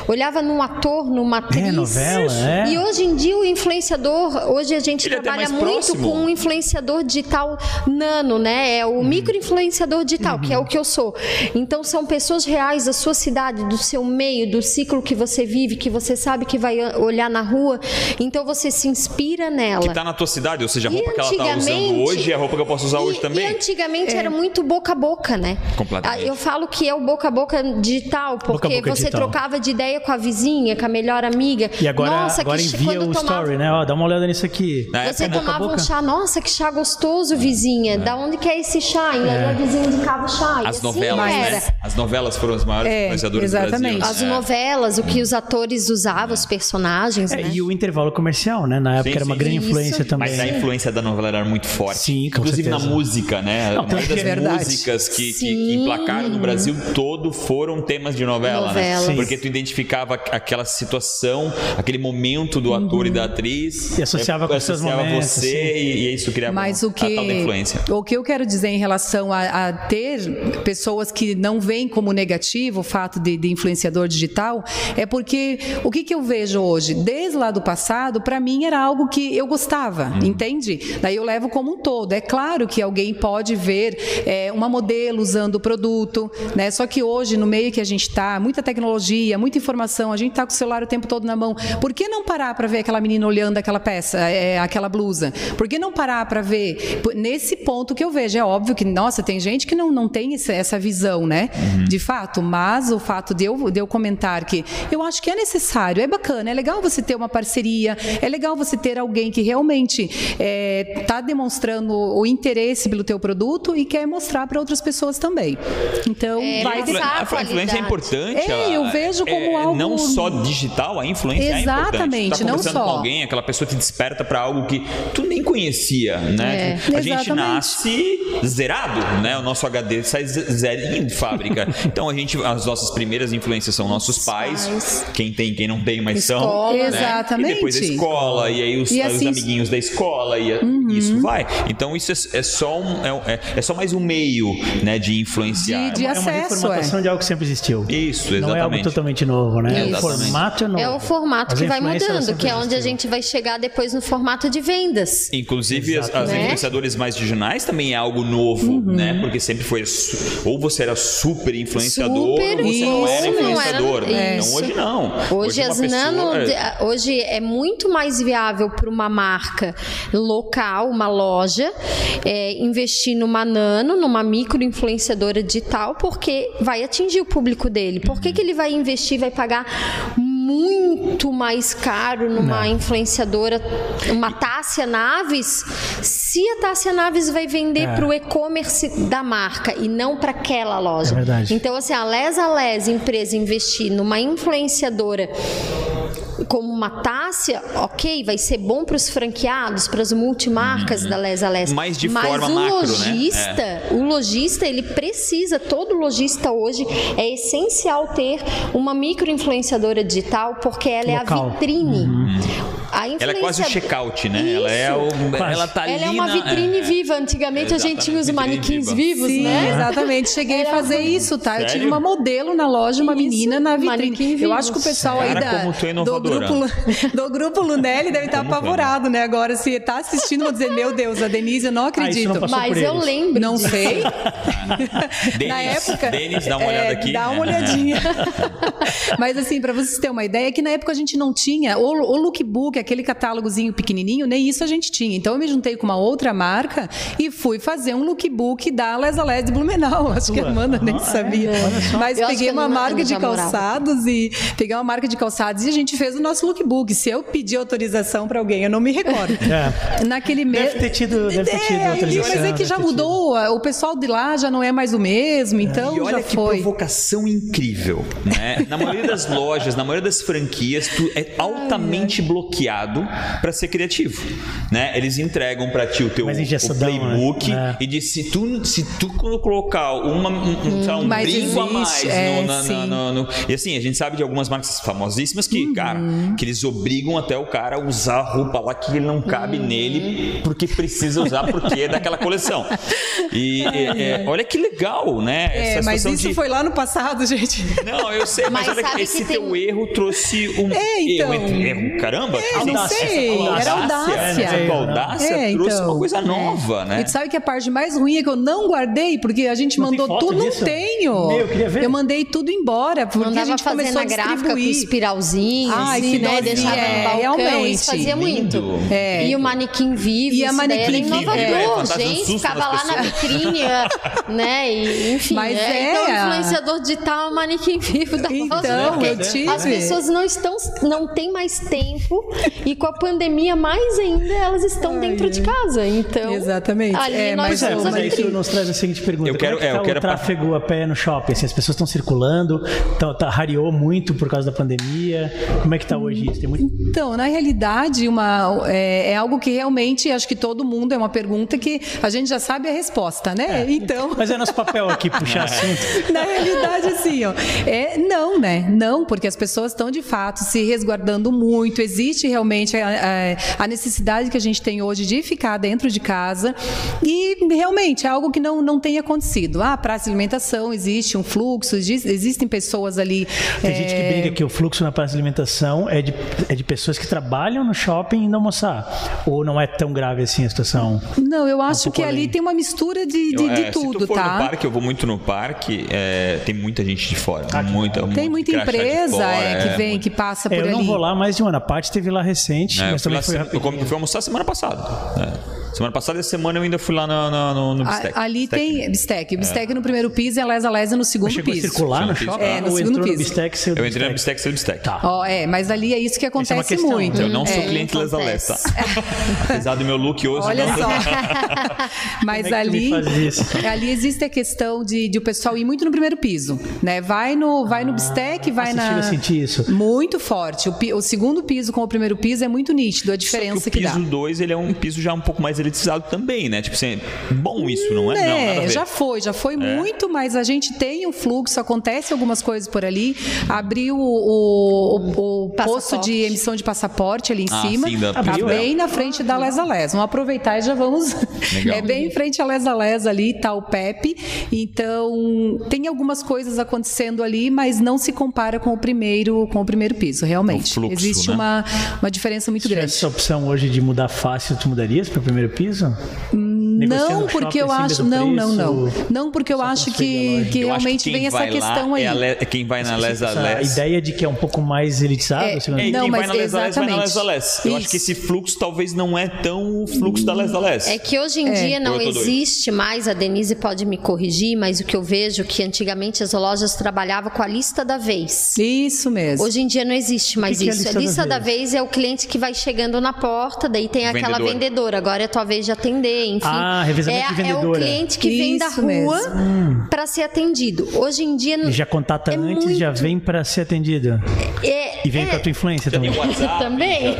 olhava num ator, numa atriz. novela, é. E hoje em dia o influenciador, hoje a gente Ele é trabalha muito próximo. com um influenciador digital nano, né? É o micro-influenciador digital, que é o que eu sou. Então são pessoas reais da sua cidade, do seu meio, do ciclo que você vive, que você sabe que vai olhar na rua. Então você se inspira nela. Que tá na tua cidade, ou seja, a roupa que ela tá usando hoje é a roupa que eu posso usar hoje E- também. E antigamente era muito boca a boca, né? Completamente. Ah, Eu falo que é o boca a boca digital, porque Boca boca você digital. trocava de ideia com a vizinha, com a melhor amiga. E agora, Nossa, agora que envia quando o tomava... story, né? Ó, dá uma olhada nisso aqui. Na Você época, boca a tomava um chá, nossa, que chá gostoso, vizinha. Da onde que é esse chá? E aí a vizinha indicava o chá. As assim novelas, era. né? As novelas foram as maiores É, influenciadoras exatamente. do As Brasil. É. novelas, o que os atores usavam, os personagens, É, né? e o intervalo comercial, né? Na época Sim, era uma sim, grande sim. influência Isso. também. Mas a influência da novela era muito forte. Sim, com Inclusive certeza. na música, né? Não, a maioria tanto das é músicas que, que, que emplacaram no Brasil todo foram temas de novela, Novelas. né? Sim. Porque tu identificava aquela situação, aquele momento do ator e da atriz. E associava com seus associava momentos, você assim. e, e isso criava Mas o a tal da que, influência. o que eu quero dizer em relação a, a ter pessoas que não veem como negativo o fato de, de influenciador digital é porque o que, que eu vejo hoje? Desde lá do passado, para mim era algo que eu gostava, entende? Daí eu levo como um todo. É claro que alguém pode ver é, uma modelo usando o produto, né? Só que hoje, no meio que a gente está, muita tecnologia, muita informação, a gente está com o celular o tempo todo na mão. Por que não parar para ver aquela menina olhando aquela peça, é, aquela blusa? Por que não parar para ver? Nesse ponto que eu vejo, é óbvio que, nossa, tem gente que não, não tem esse- essa visão, né? De fato, mas o fato de eu, de eu comentar que eu acho que é necessário, é bacana, é legal você ter uma parceria, é legal você ter alguém que realmente está demonstrando o interesse pelo teu produto e quer mostrar para outras pessoas também. Então, É, vai A a a influência é importante. É, ela- eu vejo como é, algo- Não só digital, a influência é importante. Exatamente, Tu tá não conversando só. com alguém, aquela pessoa te desperta para algo que tu nem conhecia, né? É, a gente exatamente. nasce zerado, né? O nosso HD sai ze- zerinho de fábrica. então a gente, as nossas primeiras influências são nossos pais, pais. quem tem, quem não tem, mas são. Escola, né? Exatamente. E depois a escola, e aí os, E os assim- amiguinhos da escola, e a- isso vai. Então isso é, é só um, é, é só mais um meio, né, de influenciar. De- de É uma acesso, reformatação de algo que sempre existiu. Isso, Não é algo exatamente. Totalmente novo, né? Isso. O formato é novo. É o formato Mas que vai mudando, que é onde a gente vai chegar depois no formato de vendas. Inclusive, as, as Né? influenciadores mais regionais também é algo novo, Uhum. né? Porque sempre foi. Ou você era super influenciador, Super, ou você não isso, era não era- influenciador. né? isso. Não, hoje não. Hoje, uma as pessoa- nano, é, hoje é muito mais viável para uma marca local, uma loja, é, investir numa nano, numa micro influenciadora digital, porque vai atingir o público dele. Por que, que ele vai investir, vai pagar muito mais caro numa influenciadora, uma Tássia Naves, se a Tássia Naves vai vender É. para o e-commerce da marca e não para aquela loja. É. Então, assim, a Les a Les, empresa, investir numa influenciadora como uma Tássia, ok, vai ser bom para os franqueados, para as multimarcas da Les a Les. Mas de Mas forma o macro, né? lojista, o lojista, ele precisa, todo lojista hoje, é essencial ter uma micro influenciadora digital, porque ela Local. é a vitrine. A Ela é quase o check-out, né? Ela é o. Ela tá ali. Ela é uma na- vitrine é. viva. Antigamente a gente tinha os manequins vitrine vivos, Sim, né? exatamente. Cheguei a fazer isso, tá? Eu tive Sério? uma modelo na loja, uma Isso, menina na manequim vitrine. Eu acho que o pessoal aí Cara, da, é do, inovadora. Grupo, do grupo Lunelli deve estar é? apavorado, né? Agora, se tá assistindo, vou dizer, meu Deus, a Denise, eu não Ah, acredito. não passou Mas eu eles. lembro. Não disso. sei. Denis, na época. Denis, dá uma é, olhada aqui. Dá uma olhadinha. Mas assim, para vocês terem uma ideia, é que na época a gente não tinha o, o lookbook, aquele catálogozinho pequenininho, nem isso a gente tinha. Então eu me juntei com uma outra marca e fui fazer um lookbook da Les Les de Blumenau. Acho que a? Amanda nem Ah, é? sabia. Mas Eu peguei uma marca de calçados e peguei uma marca de calçados e a gente fez o nosso lookbook. Se eu pedir autorização para alguém, eu não me recordo. É. Naquele mês. Deve ter tido- deve ter tido É, autorização, mas é que já mudou. O pessoal de lá já não é mais o mesmo, então E olha já que foi. provocação incrível, né? Na maioria das lojas, na maioria das franquias, tu é altamente bloqueado para ser criativo, né? Eles entregam para ti o teu o engessadão, playbook né? É. e diz se tu se tu colocar uma, um, um, lá, um brinco a existe, mais é, no, na- na- sim. no- no- e assim a gente sabe de algumas marcas famosíssimas Uhum. que que eles obrigam até o cara a usar a roupa lá que ele não cabe Uhum. nele porque precisa usar porque é daquela coleção e é, é, olha que legal, né? É, Essa mas isso de foi lá no passado, gente. não, eu sei, mas, Mas olha que esse que teu tem- erro trouxe um É, então. erro, erro. Caramba, É, assim, não Audácia. sei, era audácia. né? Essa audácia É, trouxe então. uma coisa nova, né? E tu sabe que a parte mais ruim é que eu não guardei, porque a gente Não mandou tudo. disso? Não tenho. Meu, eu queria ver. Eu mandei tudo embora, porque a gente fazer começou na a gráfica com espiralzinho, Ai, assim, que né? Deixava é, no balcão, realmente. isso fazia Lindo. muito. É. E o manequim vivo, E a daí manequim era vivo, inovador, é, gente, susto ficava lá na vitrine, né? E, enfim, Mas né? é, então influenciador digital é o manequim vivo da Então, porque eu tive. as pessoas não estão, não têm mais tempo E com a pandemia, mais ainda, elas estão dentro de casa. Então, Exatamente. ali É, nós Pois é, mas isso nos traz a seguinte pergunta. Eu quero- Como é que é, tá eu quero- o tráfego a pé no shopping? Assim, as pessoas estão circulando, tá, tá, rareou muito por causa da pandemia. Como é que tá hoje isso? Muito... Então, na realidade, uma, é, é algo que realmente acho que todo mundo é uma pergunta que a gente já sabe a resposta, né? Então. Mas é nosso papel aqui puxar assunto. Na realidade, assim, ó, é não, né? Não, porque as pessoas estão de fato se resguardando muito. Existe realmente a, a- a necessidade que a gente tem hoje de ficar dentro de casa e realmente é algo que não, não tem acontecido. Ah, praça de alimentação existe um fluxo, exis- existem pessoas ali. Tem gente que é, briga que o fluxo na praça de alimentação é de, é de pessoas que trabalham no shopping indo almoçar. Ou não é tão grave assim a situação? Não, eu acho pouco que ali tem uma mistura de, de, Eu, de é, tudo, se tu for tá? no parque, eu vou muito no parque, é, tem muita gente de fora. muita, Tem muita de empresa fora, é, que vem, muito. que passa É, por eu não ali. vou lá mais de um ano. A parte teve lá recente, É, eu mas também lá, foi eu come- fui almoçar semana passada. É. Semana passada, essa semana eu ainda fui lá no, no, no, no A- Bistec. ali Bistec. tem bistec. Bistec no primeiro piso e a lesa lesa no segundo Chegou piso. circular no piso. shopping? É, no ou segundo entrou no piso. bistec Eu entrei no bistec? Bistec, saí do Bistec. Tá. Ó, é, mas ali é isso que é acontece questão, muito. Eu não sou É. cliente Lesa. Lessa. Apesar do meu look hoje. Olha não. só. Mas é ali, ali existe a questão de, de o pessoal ir muito no primeiro piso, né? Vai no, vai no bistec, vai Ah, na. chega a sentir isso? Muito forte. O, o segundo piso com o primeiro piso é muito nítido a diferença que que, o piso dá. 2 ele é um piso já um pouco mais também, né? Tipo assim, bom isso, não é? não, É, ver. já foi, já foi muito, mas a gente tem um fluxo, acontece algumas coisas por ali. Abriu o, o, o posto de emissão de passaporte ali em Ah, cima. sim, tá Abriu, bem na frente da Lesa Lesa. Vamos aproveitar e já vamos. Legal. É bem em frente à Lesa Lesa ali, tá o Pepe. Então, tem algumas coisas acontecendo ali, mas não se compara com o primeiro, com o primeiro piso, realmente. O fluxo, Existe né? uma, uma diferença muito Se grande. tivesse essa opção hoje de mudar fácil, tu mudarias para o primeiro piso? Não, porque eu acima acho. Não, não, não. Não, porque eu acho a que, que Eu acho que realmente quem vem essa vai lá questão aí. É a le- quem vai na Lesa Essa Lessa. ideia de que é um pouco mais elitizado? É, É, Não, quem vai mas na Lesa Lessa vai na exatamente. Lesa Lessa. Eu acho Isso. que esse fluxo talvez não é tão o fluxo da Lesa Lessa. É que hoje em dia não existe mais, a Denise pode me corrigir, mas o que eu vejo é que antigamente as lojas trabalhavam com a lista da vez. Isso mesmo. Hoje em dia não existe mais que é a isso. lista a lista da da vez é o cliente que vai chegando na porta, daí tem aquela Vendedor. vendedora. Agora é a tua vez de atender, enfim. Ah, revezamento é, de é o vendedora. cliente que vem da Isso rua mesmo. para ser atendido. Hoje em dia Ele já contata É antes e já muito- vem para ser atendido. é, E vem é, com a tua influência também. WhatsApp. Também.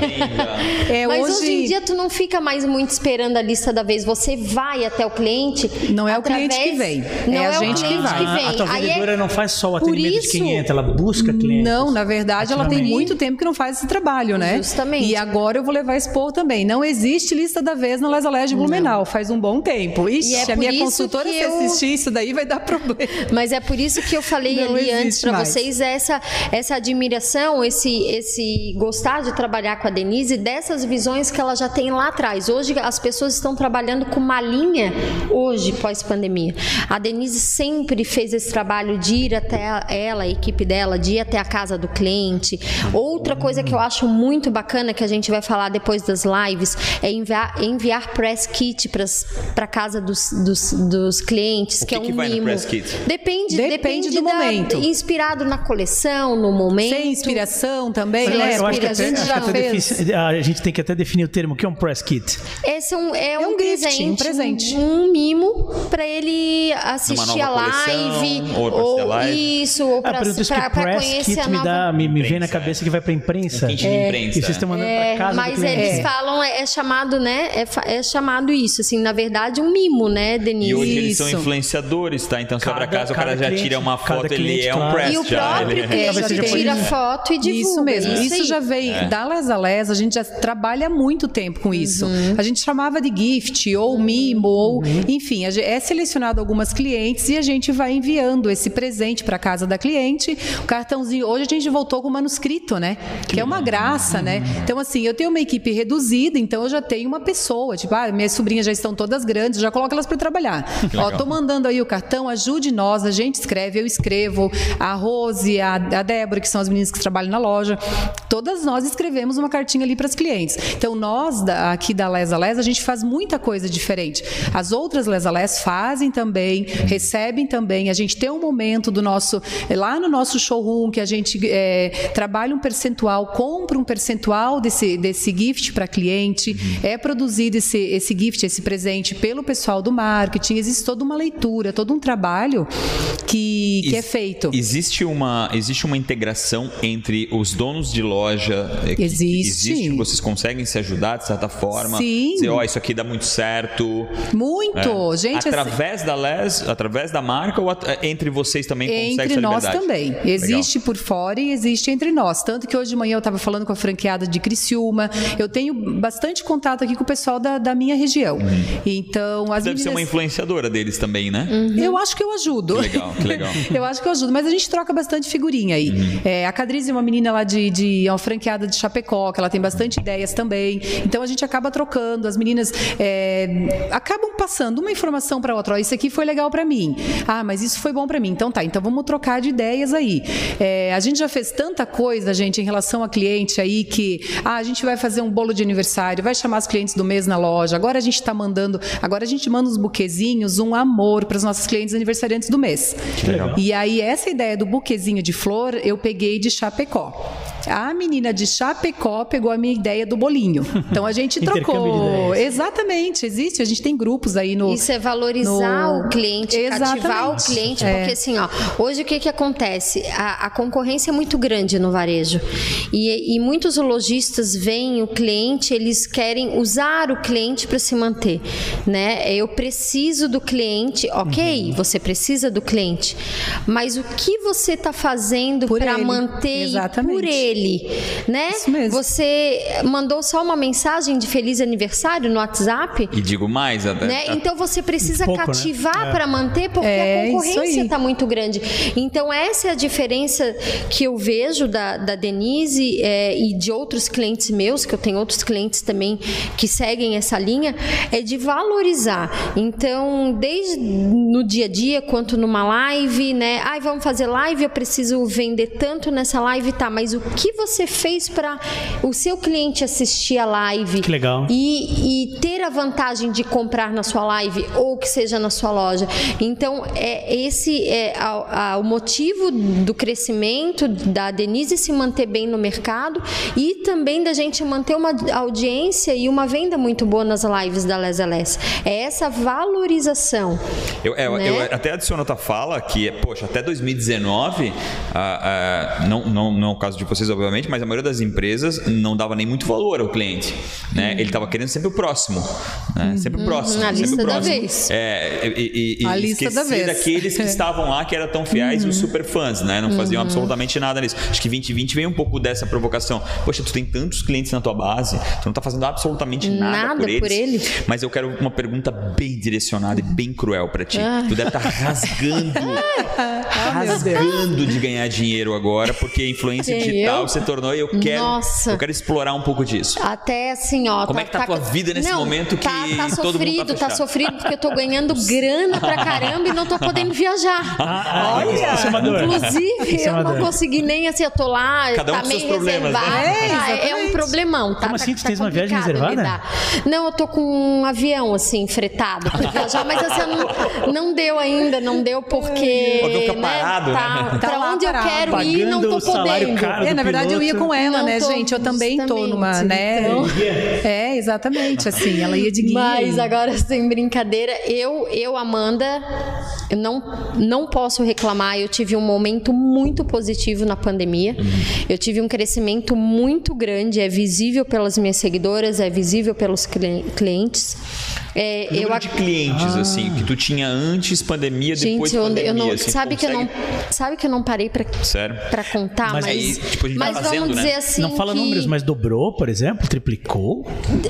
já É, Mas hoje, hoje em dia tu não fica mais muito esperando a lista da vez. Você vai até o cliente. Não é o através- cliente que vem, Não é é, a o gente que cliente vai. que vem. a tua Aí é- vendedora não faz só o atendimento de isso- quem entra, ela busca clientes. Não, na verdade, ela tem muito tempo que não faz esse trabalho, né? Justamente. E agora eu vou levar esse povo também. Não existe lista da vez na Lesa Leste de Blumenau, faz um bom tempo. Ixi, E é a por minha consultora, que se eu- assistir isso daí, vai dar problema. Mas é por isso que eu falei Não ali antes para vocês essa essa admiração, esse esse gostar de trabalhar com a Denise dessas visões que ela já tem lá atrás. Hoje as pessoas estão trabalhando com uma linha hoje pós pandemia. A Denise sempre fez esse trabalho de ir até ela, a equipe dela, de ir até a casa do cliente. Outra coisa que eu acho muito bacana que a gente vai falar depois das lives é enviar, enviar press kit para casa dos, dos, dos clientes, O que, que é um que vai no mimo. press kit? Depende, Depende depende do da- momento. Inspirado na coleção, no momento. Sem inspiração também, Sem né? Eu acho que a até, gente acho que já fez. a gente tem que até definir o termo, o que é um press kit? Esse é um, é um, um gift, presente, um presente. um mimo para ele assistir a live, coleção, ou pra assistir a live. isso, ou Ah, para press conhecer kit a me, nova dá, me, me vem na cabeça que vai pra imprensa. Kit de E imprensa. vocês estão mandando É, pra casa mas eles falam, é, é chamado, né? É, é chamado isso, assim, na verdade, um mimo, né, Denise? E hoje eles são influenciadores, tá? Então você abre a casa, o cara já tira uma foto, ele é um press E o já. próprio ele- é. seja por tira foto e divulga. Isso mesmo. é Isso, já vem da Les a Les, a gente já trabalha há muito tempo com isso. Uhum. A gente chamava de gift ou mimo ou, enfim, a ge- é selecionado algumas clientes e a gente vai enviando esse presente para casa da cliente. O cartãozinho, hoje a gente voltou com o manuscrito, né? Que é uma graça, né? Então assim, eu tenho uma equipe reduzida, então eu já tenho uma pessoa, tipo, ah, minhas sobrinhas já estão todas grandes, já coloco elas para trabalhar. Ó, legal. tô mandando aí o cartão, ajude nós, a gente escreve, eu escrevo, a Rose, a, a Débora, que são as meninas que trabalham na loja. Todas nós escrevemos uma cartinha ali para as clientes. Então, nós da, aqui da Lesa Les, a gente faz muita coisa diferente. As outras Lesa Les fazem também, recebem também. A gente tem um momento do nosso, lá no nosso showroom, que a gente é, trabalha um percentual, compra um percentual desse, desse gift para cliente, é produzido esse, esse gift, esse presente pelo pessoal do marketing. Existe toda uma leitura, todo um trabalho que, que é feito. Existe uma, existe uma integração entre os donos de loja? eh, que- Existe. existe vocês conseguem se ajudar de certa forma? Sim. Dizer, ó, isso aqui dá muito certo. Muito! É. Gente, assim, através da Les, através da marca ou at- entre vocês também consegue Entre essa nós também. Legal. Existe por fora e existe entre nós. Tanto que hoje de manhã eu estava falando com a franqueada de Criciúma. Eu tenho bastante contato aqui com o pessoal da, da minha região. Então, as Deve ser uma meninas... influenciadora deles também, né? Eu acho que eu ajudo. Que legal, que legal. eu acho que eu ajudo, mas a gente troca bastante figurinha aí. Uhum. É, a Cadriz é uma menina lá de, de é uma franqueada de Chapecó, que ela tem bastante ideias também. Então a gente acaba trocando, as meninas é, acabam passando uma informação para outra. Ó, isso aqui foi legal para mim. Ah, mas isso foi bom para mim. Então tá, então vamos trocar de ideias aí. É, a gente já fez tanta coisa, gente, em relação a cliente aí que ah, a gente vai fazer um bolo de aniversário, vai chamar os clientes do mês na loja. Agora a gente está mandando, agora a gente manda uns buquezinhos, um amor para os nossos clientes aniversariantes do mês. E aí, essa ideia do buquezinho de flor, eu peguei de Chapecó. law. A menina de Chapecó pegou a minha ideia do bolinho. Então a gente trocou. ideias. Exatamente, existe. A gente tem grupos aí no. Isso é valorizar no- o cliente, cativar o Exatamente. cliente, É. porque assim, ó, hoje o que que acontece? A, a concorrência é muito grande no varejo e, e muitos lojistas veem o cliente, eles querem usar o cliente para se manter, né? Eu preciso do cliente, ok? Uhum. Você precisa do cliente, mas o que você está fazendo para manter Exatamente. por ele, né? Isso mesmo. Você mandou só uma mensagem de feliz aniversário no WhatsApp? E digo mais, até, Né? Então você precisa Pouco, né? cativar É. para manter, porque É, a concorrência está muito grande. Então essa é a diferença que eu vejo da, da Denise é, e de outros clientes meus, que eu tenho outros clientes também que seguem essa linha, é de valorizar. Então, desde no dia a dia quanto numa live, né? Ai, vamos fazer live, eu preciso vender tanto nessa live, tá? Mas o que você fez para o seu cliente assistir a live? Que legal. e, e ter a vantagem de comprar na sua live ou que seja na sua loja. Então, é esse é a- a- o motivo do crescimento da Denise se manter bem no mercado e também da gente manter uma audiência e uma venda muito boa nas lives da Les LS. É essa valorização. Eu, eu- né? eu até adiciono outra fala que, poxa, até 2019, ah, ah, não, não, não é o caso de vocês, obviamente, mas a maioria das empresas não dava nem muito valor ao cliente. Né? Ele estava querendo sempre o próximo. Né? Sempre o próximo. Uhum. a sempre lista o da próximo. vez. É, e, e, e A lista da vez. daqueles que estavam lá, que eram tão fiéis e os super fãs, né? Não faziam absolutamente nada nisso. Acho que 2020 veio um pouco dessa provocação. Poxa, tu tem tantos clientes na tua base, tu não tá fazendo absolutamente nada, Nada por eles. por ele. Mas eu quero uma pergunta bem direcionada e bem cruel pra ti. Ah. Tu deve estar rasgando, Ah, rasgando de ganhar dinheiro agora, porque influência Quem, digital eu? se tornou e eu quero, Nossa. eu quero explorar um pouco disso. Até assim, ó. Como é que tá a tua vida nesse Não, momento que tá, tá todo mundo tá sofrido, tá, sofrido porque eu tô ganhando grana pra caramba e não tô podendo viajar. Ah, ah, é dor. Inclusive, é eu não consegui nem assim, eu tô lá, Cada um tá meio problemas, né? reservado. É, Ah, é um problemão, tá? Como Tá- assim? Tu tá tens uma viagem reservada? lidar. Não, eu tô com um avião, assim, fretado pra viajar, mas assim, não, não deu ainda, não deu porque. Fica né, parado, tá, né? Pra Tá lá onde eu quero ir, não tô podendo. caro. É, na verdade eu ia com ela, Não né, tô, gente? Eu também tô numa, né? então. É, exatamente, assim, ela ia de guia. Mas agora, sem brincadeira, eu, eu Amanda, eu não, não posso reclamar. Eu tive um momento muito positivo na pandemia. Eu tive um crescimento muito grande, é visível pelas minhas seguidoras, é visível pelos cli- clientes. É, eu Número ac- de clientes, assim, que tu tinha antes pandemia, depois Gente, eu, pandemia. eu não, assim, sabe que eu não, consegue- sabe que eu não parei pra, Sério? pra contar, Mas mas, aí, tipo, a gente mas tá fazendo, vamos né? dizer assim Não fala que números, mas dobrou, por exemplo? Triplicou?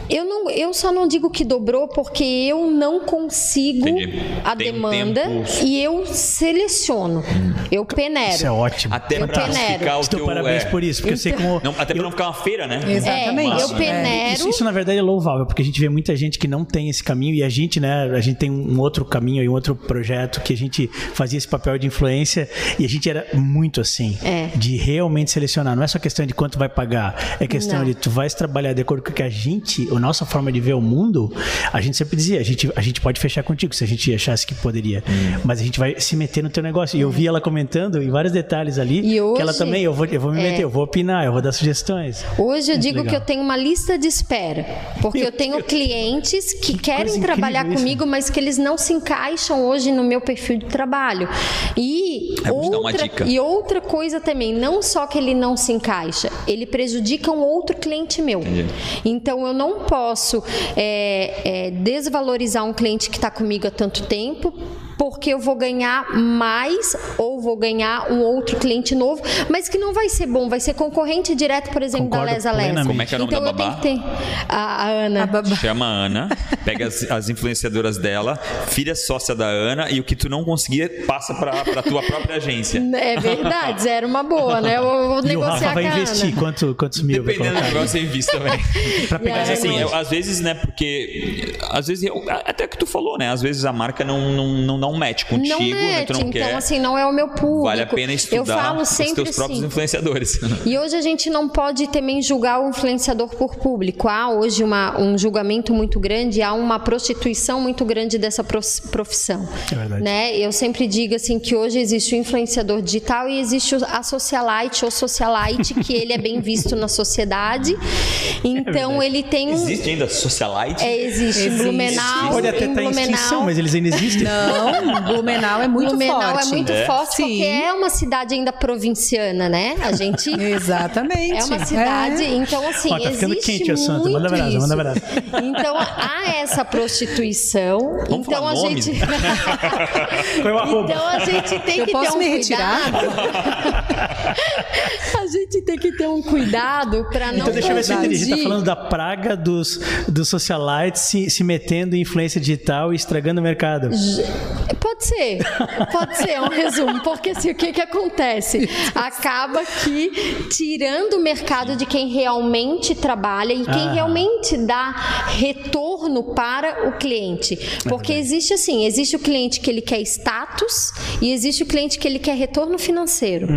eu não, eu só não digo que dobrou porque eu não consigo Entendi. a Tem demanda tempo- e eu seleciono, eu peneiro. Isso é ótimo. Até Eu pra peneiro. ficar o dou teu... parabéns é, por isso, porque eu sei como. Não, até pra eu- não ficar uma feira, né? Exatamente. É, eu É. peneiro. Isso, isso, na verdade, é louvável, porque a gente vê muita gente que não tem esse caminho caminho e a gente, né, a gente tem um outro caminho e um outro projeto que a gente fazia esse papel de influência e a gente era muito assim, É. de realmente selecionar. Não é só questão de quanto vai pagar, é questão Não. de tu vais trabalhar de acordo com o que a gente, a nossa forma de ver o mundo, a gente sempre dizia, a gente, a gente pode fechar contigo se a gente achasse que poderia, Hum. mas a gente vai se meter no teu negócio. E eu vi ela comentando em vários detalhes ali, E que ela hoje- também, eu vou, eu vou me É. meter, eu vou opinar, eu vou dar sugestões. Hoje eu Muito digo legal. que eu tenho uma lista de espera, porque Meu eu tenho Deus. clientes que querem coisa trabalhar isso. comigo, mas que eles não se encaixam hoje no meu perfil de trabalho. E uma outra, e outra coisa também, não só que ele não se encaixa, ele prejudica um outro cliente meu. Então eu não posso é, é, desvalorizar um cliente que está comigo há tanto tempo. Porque eu vou ganhar mais ou vou ganhar um outro cliente novo, mas que não vai ser bom, vai ser concorrente direto, por exemplo, Concordo da Lesa Lesa. Como é que é o nome então da eu babá? ter a, a Ana. A babá. Chama a Ana, pega as, as influenciadoras dela, filha sócia da Ana e o que tu não conseguir passa pra, pra tua própria agência. É verdade, zero uma boa, né? Eu vou E o negociar Rafa vai com a Ana. investir quanto, quantos mil? Dependendo do negócio, eu invisto também. Pra pegar Mas assim, eu- às vezes, né, porque. Às vezes, eu, até que tu falou, né? Às vezes a marca não, não, não um match contigo, Não né, mete, tu não então quer. assim, não é o meu público. vale a pena estudar Eu falo os sempre teus próprios assim. influenciadores. E hoje a gente não pode também julgar o influenciador por público. Há hoje uma- um julgamento muito grande, há uma prostituição muito grande dessa profissão. É verdade. Né? Eu sempre digo assim que hoje existe o influenciador digital e existe o- a socialite ou socialite, que ele é bem visto na sociedade. Então ele tem um. Existe ainda socialite? É, existe. Existe. Blumenau. Pode até em estar em extinção, Blumenau. mas eles ainda existem. Não, Blumenau é muito Blumenau forte. é muito É? forte Sim. porque é uma cidade ainda provinciana, né? A gente Exatamente. é uma cidade, É. então assim, Ó, tá ficando existe quente o assunto, muito manda brasa, isso. manda brasa. Então há essa prostituição, Vamos então falar a nomes? gente é? Então a gente tem Eu que posso ter um cuidado. a gente tem que ter um cuidado para não Então deixa eu ver se eu entendi. A gente tá falando da praga dos, dos socialites se, se metendo em influência digital e estragando o mercado. Pode ser, pode ser, é um resumo, porque assim, o que que acontece? Acaba que tirando o mercado de quem realmente trabalha e quem Ah. realmente dá retorno para o cliente. Porque existe assim, existe o cliente que ele quer status e existe o cliente que ele quer retorno financeiro.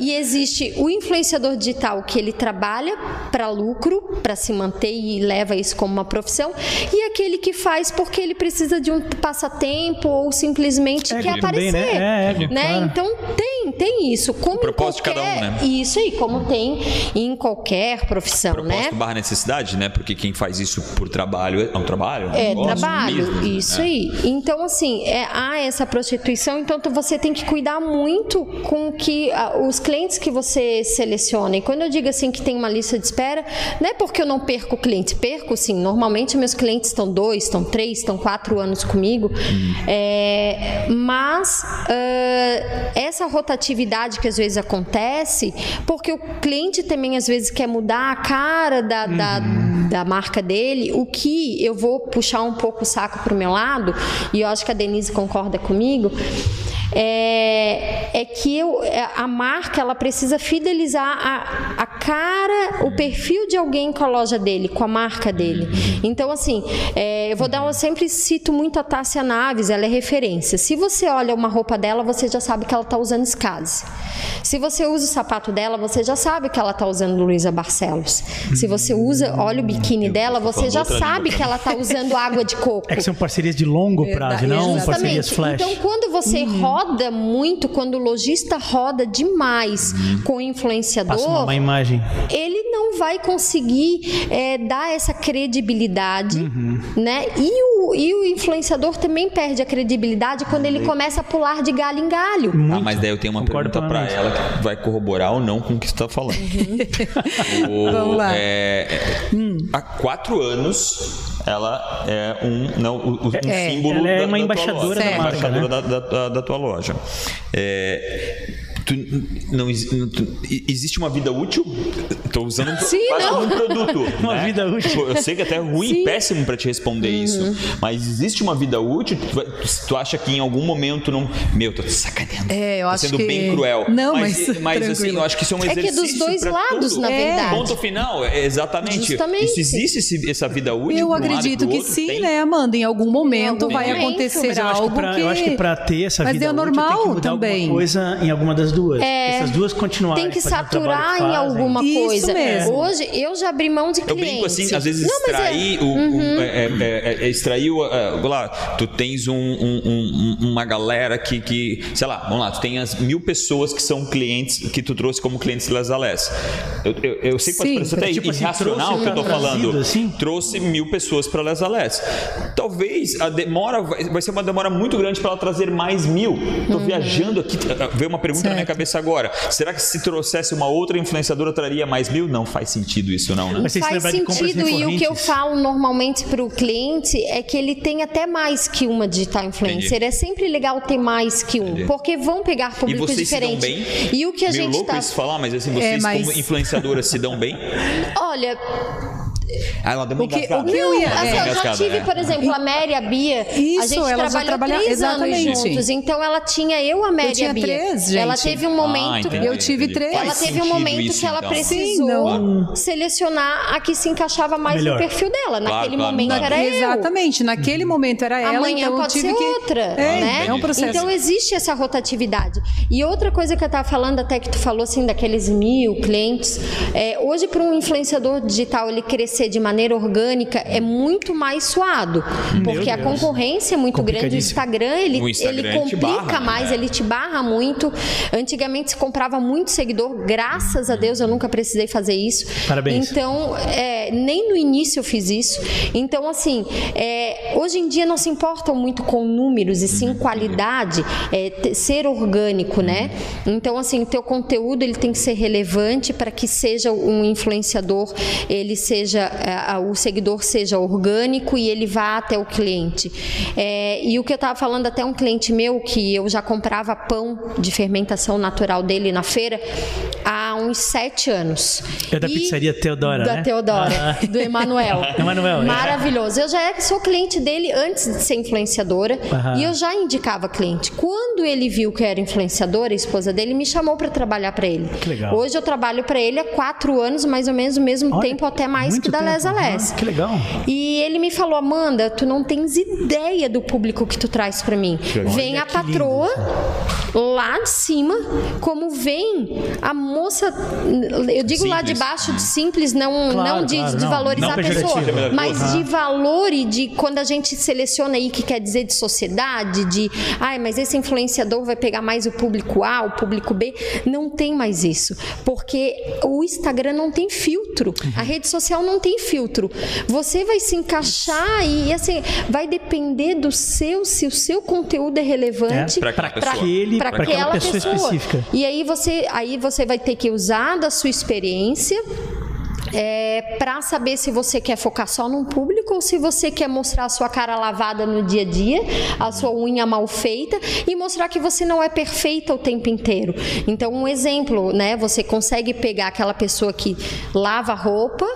E existe o influenciador digital que ele trabalha para lucro, para se manter e leva isso como uma profissão, e aquele que faz porque ele precisa de um passatempo ou simplesmente É, quer também, aparecer. né? É, é, né? claro. Então tem, tem isso. Como O propósito em de cada um, qualquer- né? Isso aí, como tem em qualquer profissão, né? Propósito barra necessidade, né? Porque quem faz isso por trabalho é um trabalho. um É negócio, um trabalho, business, né? isso aí. Então, assim, é, há essa prostituição, então você tem que cuidar muito com que os clientes que você seleciona. E quando eu digo assim que tem uma lista de espera, não é porque eu não perco clientes, perco sim. Normalmente meus clientes estão dois, estão três, estão quatro anos comigo. É, mas ah, essa rotatividade que às vezes acontece, porque o cliente também às vezes quer mudar a cara da, da, da marca dele, o que eu vou puxar um pouco o saco para o meu lado, e eu acho que a Denise concorda comigo, é, é que eu, é, a marca ela precisa fidelizar a, a cara, o perfil de alguém com a loja dele, com a marca dele. Então, assim, é, eu vou dar, eu sempre cito muito a Tássia Naves, ela é referência. Se você olha uma roupa dela, você já sabe que ela está usando Skase. Se você usa o sapato dela, você já sabe que ela está usando Luísa Barcelos. Se você usa, olha o biquíni dela, você já sabe que ela está usando água de coco. É que são parcerias de longo prazo, não Exatamente. parcerias flash. Então, quando você roda muito, quando o lojista roda demais com o influenciador, Passa uma má imagem. ele não vai conseguir é, dar essa credibilidade, Uhum. né? E o, e o influenciador também perde a credibilidade quando ele começa a pular de galho em galho. Ah, mas daí eu tenho uma Concordo pergunta pra plenamente. ela que vai corroborar ou não com o que você tá falando. O- Vamos lá. é, há quatro anos ela é um, não, um É, símbolo ela é da, uma da tua embaixadora loja, da uma marca, embaixadora né? da, da- da- da tua loja. É, tu não, tu, existe uma vida útil? Estou usando um, Sim, quase não. como um produto. Uma né? vida útil. Tipo, Eu sei que até é ruim Sim. e péssimo para te responder isso, mas existe uma vida útil? Tu, tu acha que em algum momento não. Meu, tô te sacaneando. É, eu Tô acho sendo que- bem cruel. Não, mas, mas mas assim, eu acho que isso é um É que é exercício. dos dois lados, tudo. na É. verdade. Ponto final, é exatamente. Justamente. Isso existe esse- essa vida útil? Eu um acredito que outro? sim, Tem? né, Amanda? Em algum momento algum vai momento. acontecer Mas eu acho, que algo eu acho que pra ter essa Mas vida é útil, tem normal que mudar também. alguma coisa em alguma das duas. É, Essas duas continuarem. Tem que saturar que em alguma Isso coisa. mesmo. Hoje eu já abri mão de Eu cliente. brinco assim, às vezes mas é- extrair o. o- é, é, é, é, extrair o. é, lá, tu tens um- um- um- uma galera que, que. Sei lá, vamos lá, tu tem as mil pessoas que são clientes que tu trouxe como clientes das Alés. Eu, eu, eu sei que pode Sim, parecer até tipo assim, irracional trouxe que eu tô falando. assim? Trouxe mil pessoas para Les Alés. Talvez a demora vai, vai ser uma demora muito grande para ela trazer mais mil. Tô viajando aqui, veio uma pergunta na minha cabeça agora. Será que se trouxesse uma outra influenciadora traria mais mil? Não faz sentido isso, não, né? Mas Faz sentido e o que eu falo normalmente para o cliente é que ele tem até mais que uma digital influencer. Entendi. É sempre legal ter mais que um, Entendi. porque vão pegar E dão diferentes. bem? E o que a Meio gente louco tá isso falar, mas assim, vocês mas- como influenciadoras se dão bem? Olha, Ah, ela deu uma O que- engasgada. o que eu ia- Assim, É. eu já tive, é. por exemplo, a Mary e a Bia. a Isso, gente elas já trabalhou trabalharam- três exatamente. anos juntos. Então ela tinha eu, a Mary e a tinha Bia. três, gente. Ela teve um Ah, momento. entendi, Eu tive três. ela teve um momento isso, que ela então. precisou não. selecionar a que se encaixava mais Melhor. no perfil dela. Naquele claro, momento claro. era eu. Exatamente, naquele momento era ela, Amanhã então eu pode tive ser que outra, é, né? é um processo. Então existe essa rotatividade. E outra coisa que eu estava falando, até que tu falou assim, daqueles mil clientes, é, hoje para um influenciador digital ele crescer de maneira orgânica é muito mais suado, porque a concorrência é muito grande. O. Instagram ele, O Instagram ele complica barra, né? mais, ele te barra muito. Antigamente se comprava muito seguidor, graças a Deus eu nunca precisei fazer isso. Parabéns. Então, é, nem no início eu fiz isso. Então, assim, é, hoje em dia não se importam muito com números e sim qualidade, é, ser orgânico, né? Então, assim, o teu conteúdo ele tem que ser relevante para que seja um influenciador, ele seja, é, o seguidor seja orgânico e ele vá até o cliente. É, e o que eu estava falando até um cliente meu que eu já comprava pão de fermentação natural dele na feira há uns sete anos. É da E- pizzaria Teodora, da né? Teodora, Ah. do Emanuel. Emanuel, é. Maravilhoso. Eu já sou cliente dele antes de ser influenciadora Aham. e eu já indicava cliente. Quando ele viu que eu era influenciadora, a esposa dele me chamou para trabalhar para ele. Hoje eu trabalho para ele há quatro anos, mais ou menos o mesmo Olha, tempo, até mais que da tempo. Lesa Les. Ah, que legal. E ele me falou, Amanda, tu não tens ideia do público que tu traz para mim. Vem Olha a patroa lá de cima, como vem a moça, eu digo lá de Simples. baixo de simples, não, Claro, não de, claro, de não. valorizar Não a pessoa, pejorativo. mas de valor e de quando a gente seleciona aí que quer dizer de sociedade, de, ai, mas esse influenciador vai pegar mais o público A, o público B, não tem mais isso, porque o Instagram não tem filtro, a rede social não tem filtro. Você vai se encaixar e assim, vai depender do seu, se o seu conteúdo é relevante É, pra- aquela pessoa. Aquele- aquela aquela pessoa específica. E aí você, aí você vai ter que usar da sua experiência é, para saber se você quer focar só num público ou se você quer mostrar a sua cara lavada no dia a dia, a sua unha mal feita e mostrar que você não é perfeita o tempo inteiro. Então, um exemplo, né? Você consegue pegar aquela pessoa que lava roupa.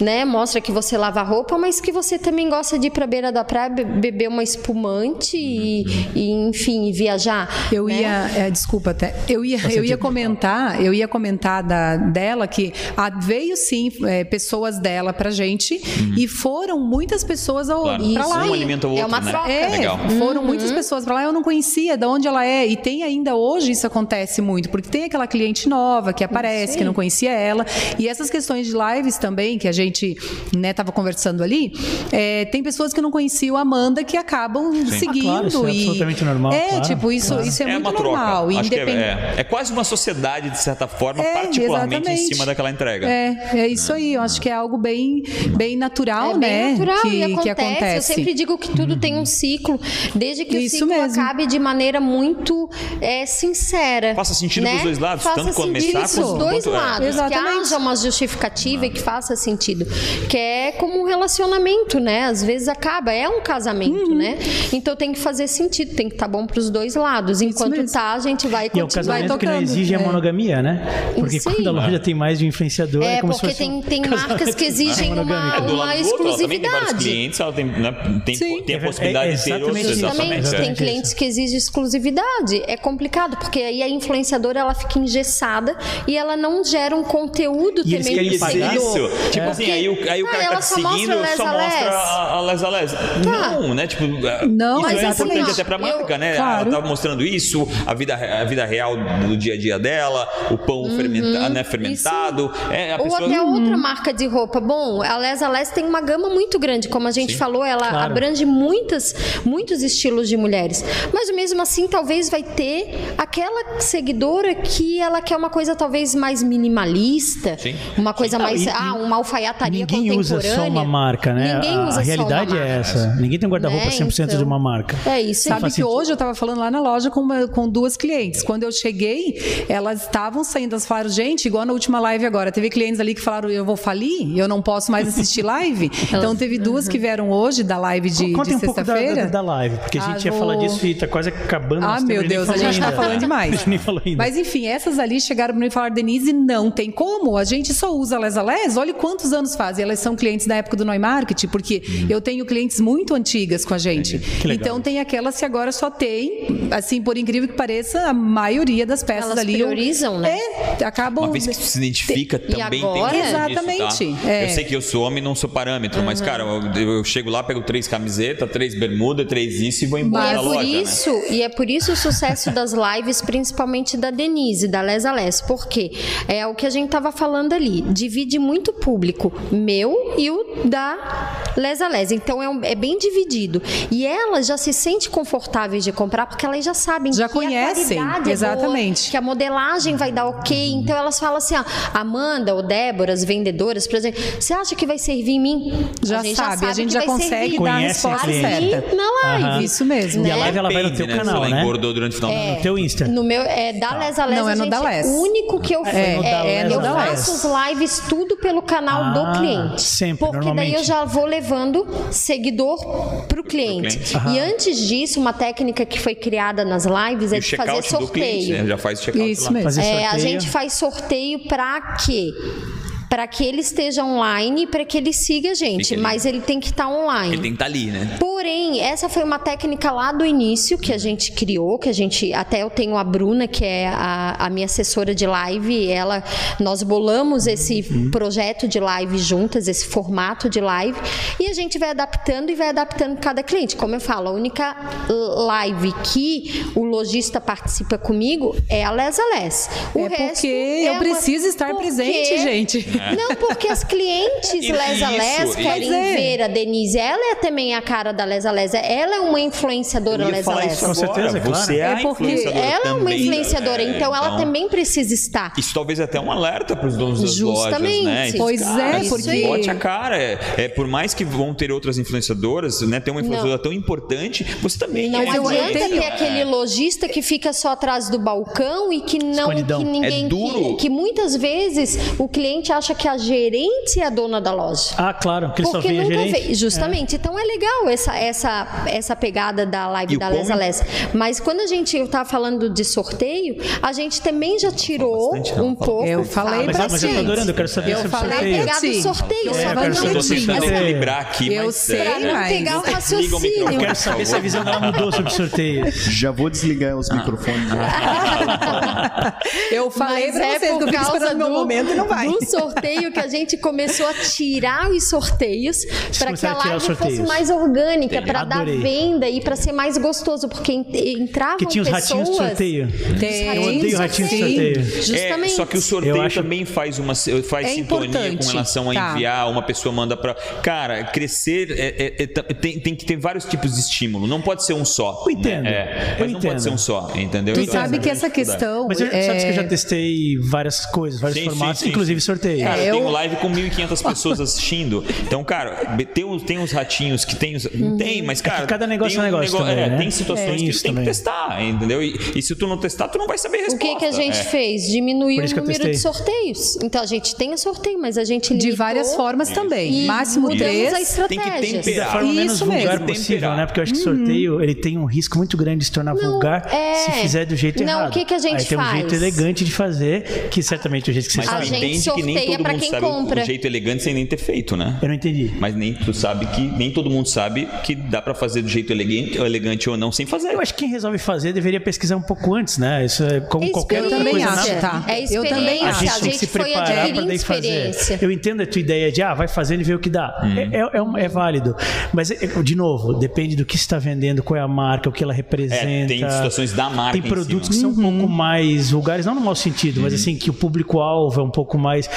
Né? Mostra que você lava roupa, mas que você também gosta de ir pra beira da praia, be- beber uma espumante e, e, enfim, viajar. Eu né? ia, é, desculpa até, eu ia, eu ia comentar, eu ia comentar da, dela que a- veio sim é, pessoas dela pra gente e foram muitas pessoas ao, Claro. pra lá. Um alimenta o É outro, uma né? troca. É, Legal. foram muitas pessoas pra lá, eu não conhecia de onde ela é. E tem ainda hoje isso acontece muito, porque tem aquela cliente nova que aparece, que não conhecia ela. E essas questões de lives também, que a gente né, tava conversando ali, é, tem pessoas que não conheciam a Amanda que acabam seguindo. Ah, claro, isso é e, absolutamente normal, É, claro, tipo, isso, claro. isso é, muito uma troca. normal. É, independ- é, é quase uma sociedade, de certa forma, É, particularmente em exatamente. cima daquela entrega. É, é isso aí. Eu acho que é algo bem, bem natural, É bem né? natural que, e acontece. que acontece. Eu sempre digo que tudo tem um ciclo, desde que Isso o ciclo mesmo. acabe de maneira muito é, sincera. Faça sentido né? pros dois lados, faça tanto começar sentido quanto- pros dois quanto- é. lados. Exatamente. Que haja uma justificativa e que faça sentido. Sentido, que é como um relacionamento, né? Às vezes acaba, é um casamento, Uhum. né? Então tem que fazer sentido, tem que estar bom para os dois lados. Enquanto tá, a gente vai E é o continuar casamento que não tocando. exige a É. monogamia, né? Porque Sim. quando a loja tem mais de um influenciador, é, É, como se porque fosse tem, um tem marcas que exigem uma. É, do uma lado do outro, ela também tem vários exclusividade. clientes, ela tem, né, tem, Sim. tem a É, possibilidade é de ter exatamente outros. isso. Justamente, Exatamente. tem Exatamente clientes que exigem exclusividade. É complicado, porque aí a influenciadora ela fica engessada e ela não gera um conteúdo E eles também querem pro pagar? seguidor. Isso. Tipo assim, aí o, aí o Ah, cara ela tá te só mostra seguindo, les só a mostra les. a, a les a les. Não, né? Tipo, Não, isso é mas assim, importante até pra eu- marca, né? claro. Ela tá mostrando isso, a vida, a vida real do dia a dia dela, o pão fermenta, né, fermentado. É, a Uhum. Ou pessoa... até outra marca de roupa. Bom, a Les a Les tem uma gama muito grande, como a gente falou, ela Claro. abrange muitas, muitos estilos de mulheres. Mas mesmo assim, talvez vai ter aquela seguidora que ela quer uma coisa talvez mais minimalista, Sim. uma coisa Não, mais, e- ah, uma alfaiataria Ninguém usa só uma marca, né? Ninguém a, usa a realidade só uma é marca. essa. Ninguém tem um guarda-roupa Né? 100% de Então, uma marca. É isso. Sabe que hoje eu estava falando lá na loja com, uma- com duas clientes. Quando eu cheguei, elas estavam saindo, elas falaram, gente, igual na última live agora, teve clientes ali que falaram, eu vou falir, eu não posso mais assistir live. Então teve duas que vieram hoje da live de, Conta de um pouco da, da, sexta-feira. da live, porque a Ah, gente ia vou- falar disso e tá quase acabando. Ah, meu Deus, a gente tá ainda. falando demais. A gente nem falou ainda. Mas enfim, essas ali chegaram para mim e falaram, Denise, não tem como. A gente só usa Les a Les. Olha quantos anos faz. E elas são clientes da época do Neumarket, porque eu tenho clientes muito antigas com a gente. Que legal Então tem aquelas que agora só tem, assim, por incrível que pareça, a maioria das peças Elas ali. priorizam, né? É, acabam. Uma vez que tu se identifica, E também agora- tem pouco Exatamente, disso, tá? é. Eu sei que eu sou homem não sou parâmetro, mas, Uhum. cara, eu, eu chego lá, pego três camisetas, três bermudas, três isso e vou embora E é por loja, né? isso, e é por isso o sucesso das lives, principalmente da Denise, da Les a Les, porque é o que a gente tava falando ali, divide muito público, meu e o da Les a Les. Então é, um- é bem dividido. E elas já se sentem confortáveis de comprar porque elas já sabem Já que conhecem, a qualidade exatamente. é boa, que a modelagem vai dar ok. Então elas falam assim, ó, Amanda ou Débora, as vendedoras, por exemplo, você acha que vai servir em mim? Já a gente sabe, a gente que já vai consegue dar a resposta certa. na live. Aham. Isso mesmo. E a né? live ela vai no teu né? Se canal, ela né? engordou durante o final do No teu Insta. No meu, é da Les a Les, Não, a é no gente, da Les. o único que eu É, é, é, Les, eu faço os lives tudo pelo canal Ah, do cliente. sempre, Porque daí eu já vou levando seguidor pro cliente. cliente. E antes disso, uma técnica que foi criada nas lives é E o de fazer do cliente, sorteio. né? Já faz o checkout Isso lá. mesmo. É, a sorteio. gente faz sorteio para quê? Para que ele esteja online, para que ele siga a gente, mas ele tem que estar online. Ele tem que estar ali, né? Porém, essa foi uma técnica lá do início que a gente criou, que a gente até eu tenho a Bruna, que é a, a minha assessora de live, ela nós bolamos esse projeto de live juntas, esse formato de live, e a gente vai adaptando e vai adaptando cada cliente. Como eu falo, a única live que o lojista participa comigo é a Les a Les. O É resto porque é eu uma- preciso estar porque- presente, gente. Não, porque as clientes E- Les a Les isso, querem é. ver a Denise. Ela é também a cara da Les a Les. Ela é uma influenciadora Eu ia Les a falar Les. isso Com certeza, claro. Você é, É a porque influenciadora Ela é uma influenciadora, né? então ela também precisa estar. Isso talvez até um alerta para os donos das Justamente. lojas, né? Então, Pois cara, é, porque- Bote a cara. É, é, por mais que vão ter outras influenciadoras, né? Ter uma influenciadora tão importante, você também Não é eu adianta ter aquele lojista que fica só atrás do balcão e que não que ninguém É duro. Que, que muitas vezes o cliente acha que a gerente é a dona da loja. Ah, claro, só Porque vê a nunca gerente. vê. Justamente. Então é legal essa, essa, essa pegada da live E da Lesa Lessa. Mas quando a gente eu tava falando de sorteio, a gente também já tirou bastante, não, um pouco. Eu falei Fala Mas, mas eu tô adorando, eu quero saber Eu sobre falei Pra sorteio. do Sim. sorteio, Eu só Eu tentando equilibrar aqui, Eu mas sei, é, Pra não mas- pegar o o raciocínio. Eu quero saber se a visão dela mudou sobre sorteio. Já vou desligar os microfones. Eu falei Mas pra é vocês que eu causa esperando meu do, momento e não vai. do sorteio que a gente começou a tirar os sorteios para que a live os fosse mais orgânica, para dar venda e para ser mais gostoso, porque en- entravam Que tinha os pessoas... ratinhos de sorteio. Tem, Eu odeio ratinho de sorteio. Justamente. É, só que o sorteio Eu acho- também faz uma faz É sintonia importante. com relação a Tá. enviar, uma pessoa manda pra. Cara, crescer é- é- é- tem, tem que ter vários tipos de estímulo. Não pode ser um só. Eu entendo. né? É, Eu mas não entendo. pode ser um só, entendeu? Tu Então, sabe que é essa dificuldade. questão. Mas eu, é... sabe que eu já testei várias coisas, vários Sim, formatos, sim, sim, inclusive sim. Sorteio. Cara, É, eu tenho live com 1.500 pessoas assistindo. Então, cara, tem, uns- tem uns ratinhos que tem. Os, Tem, mas, cara. cada negócio tem é um negócio nego- também, é, né? Tem situações É que isso tem que também. testar, entendeu? E, e se tu não testar, tu não vai saber a O resposta. que, que a gente É. fez? Diminuiu o que número de sorteios. Então a gente tem a sorteio, mas a gente De limitou várias formas também. e Máximo mudamos três. a Tem que estratégia. temperar. da forma Isso menos mesmo. vulgar Temperar. possível, né? Porque eu acho que sorteio ele tem um risco muito grande de se tornar vulgar é. se fizer do jeito Não, errado. o que que a gente Aí tem um faz? jeito elegante de fazer, que certamente é o jeito que você Mas A tu sabe. gente entende que nem pra mundo quem o- compra. o jeito elegante sem nem ter feito, né? Eu não entendi. Mas nem tu sabe que nem todo mundo sabe que dá pra fazer do jeito elegante, elegante ou não sem fazer. Eu acho que quem resolve fazer deveria pesquisar um pouco antes, né? Isso é como É qualquer outra também coisa. acho, na- tá? É Eu também experiência. A acho. gente A tem que se gente foi preparar para daí fazer. experiência. Eu entendo a tua ideia de, ah, vai fazendo e vê o que dá. É, é, é um- é válido. Mas, é- de novo, depende do que você está vendendo, qual é a marca, o que ela representa. É, tem situações da marca Tem em produtos que cima. são um Uhum. pouco mais vulgares, não no mau sentido, mas assim, que o público-alvo é um pouco mais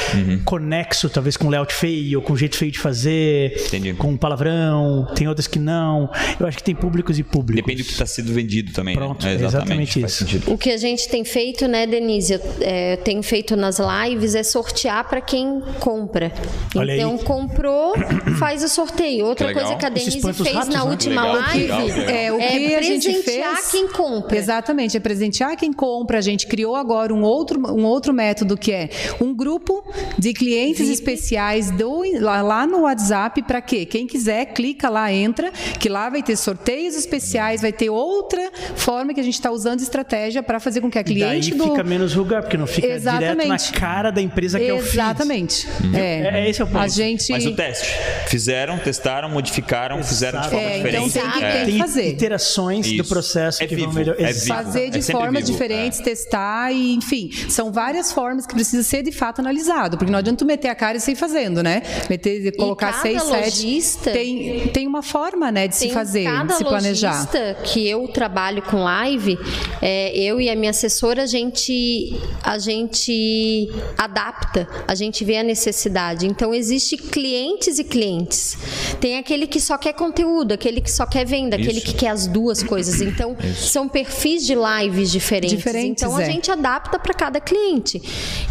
conexo, talvez com layout feio, com jeito feio de fazer, Entendi. com palavrão. Tem outras que não. Eu acho que tem públicos e públicos. Depende do que está sendo vendido também. né? Pronto, É, é exatamente faz isso. O que a gente tem feito, né, Denise? Eu é, tenho feito nas lives é sortear para quem compra. Olha aí. então, comprou, faz o sorteio. Outra coisa que a Denise fez ratos, na né? última Legal, live legal, legal. É, o que a gente presentear fez. quem compra. Exatamente, é presentear quem compra. A gente criou agora um outro, um outro método que é um grupo de clientes especiais do, lá, lá no WhatsApp para quê? Quem quiser, clica lá, entra, que lá vai ter sorteios especiais, vai ter outra forma que a gente está usando de estratégia para fazer com que a Daí cliente do. fica menos vulgar, porque não fica direto na Exatamente. cara da empresa que é o feed. Exatamente. É. É, é esse é o ponto. A gente. Mas o teste. Fizeram, testaram, modificaram, fizeram de forma É, então diferente. tem que- É. tem Tem fazer. iterações do Isso. processo É que vivo, vão melhorar. é vivo. fazer de É formas vivo, diferentes, testar e, enfim, são várias formas que precisa ser de fato analisado, porque não adianta tu meter a cara e sair fazendo, né? Meter, colocar seis, sete. Tem, tem uma forma, né, de se fazer, cada de se planejar. lojista que eu trabalho com live, é, eu e a minha assessora, a gente, a gente adapta, a gente vê a necessidade. Então, existe clientes e clientes. Tem aquele que só quer conteúdo, aquele que só quer venda, aquele Isso. que quer as duas coisas. Então, são perfis de lives diferentes. Diferentes, então, a é. gente adapta para cada cliente.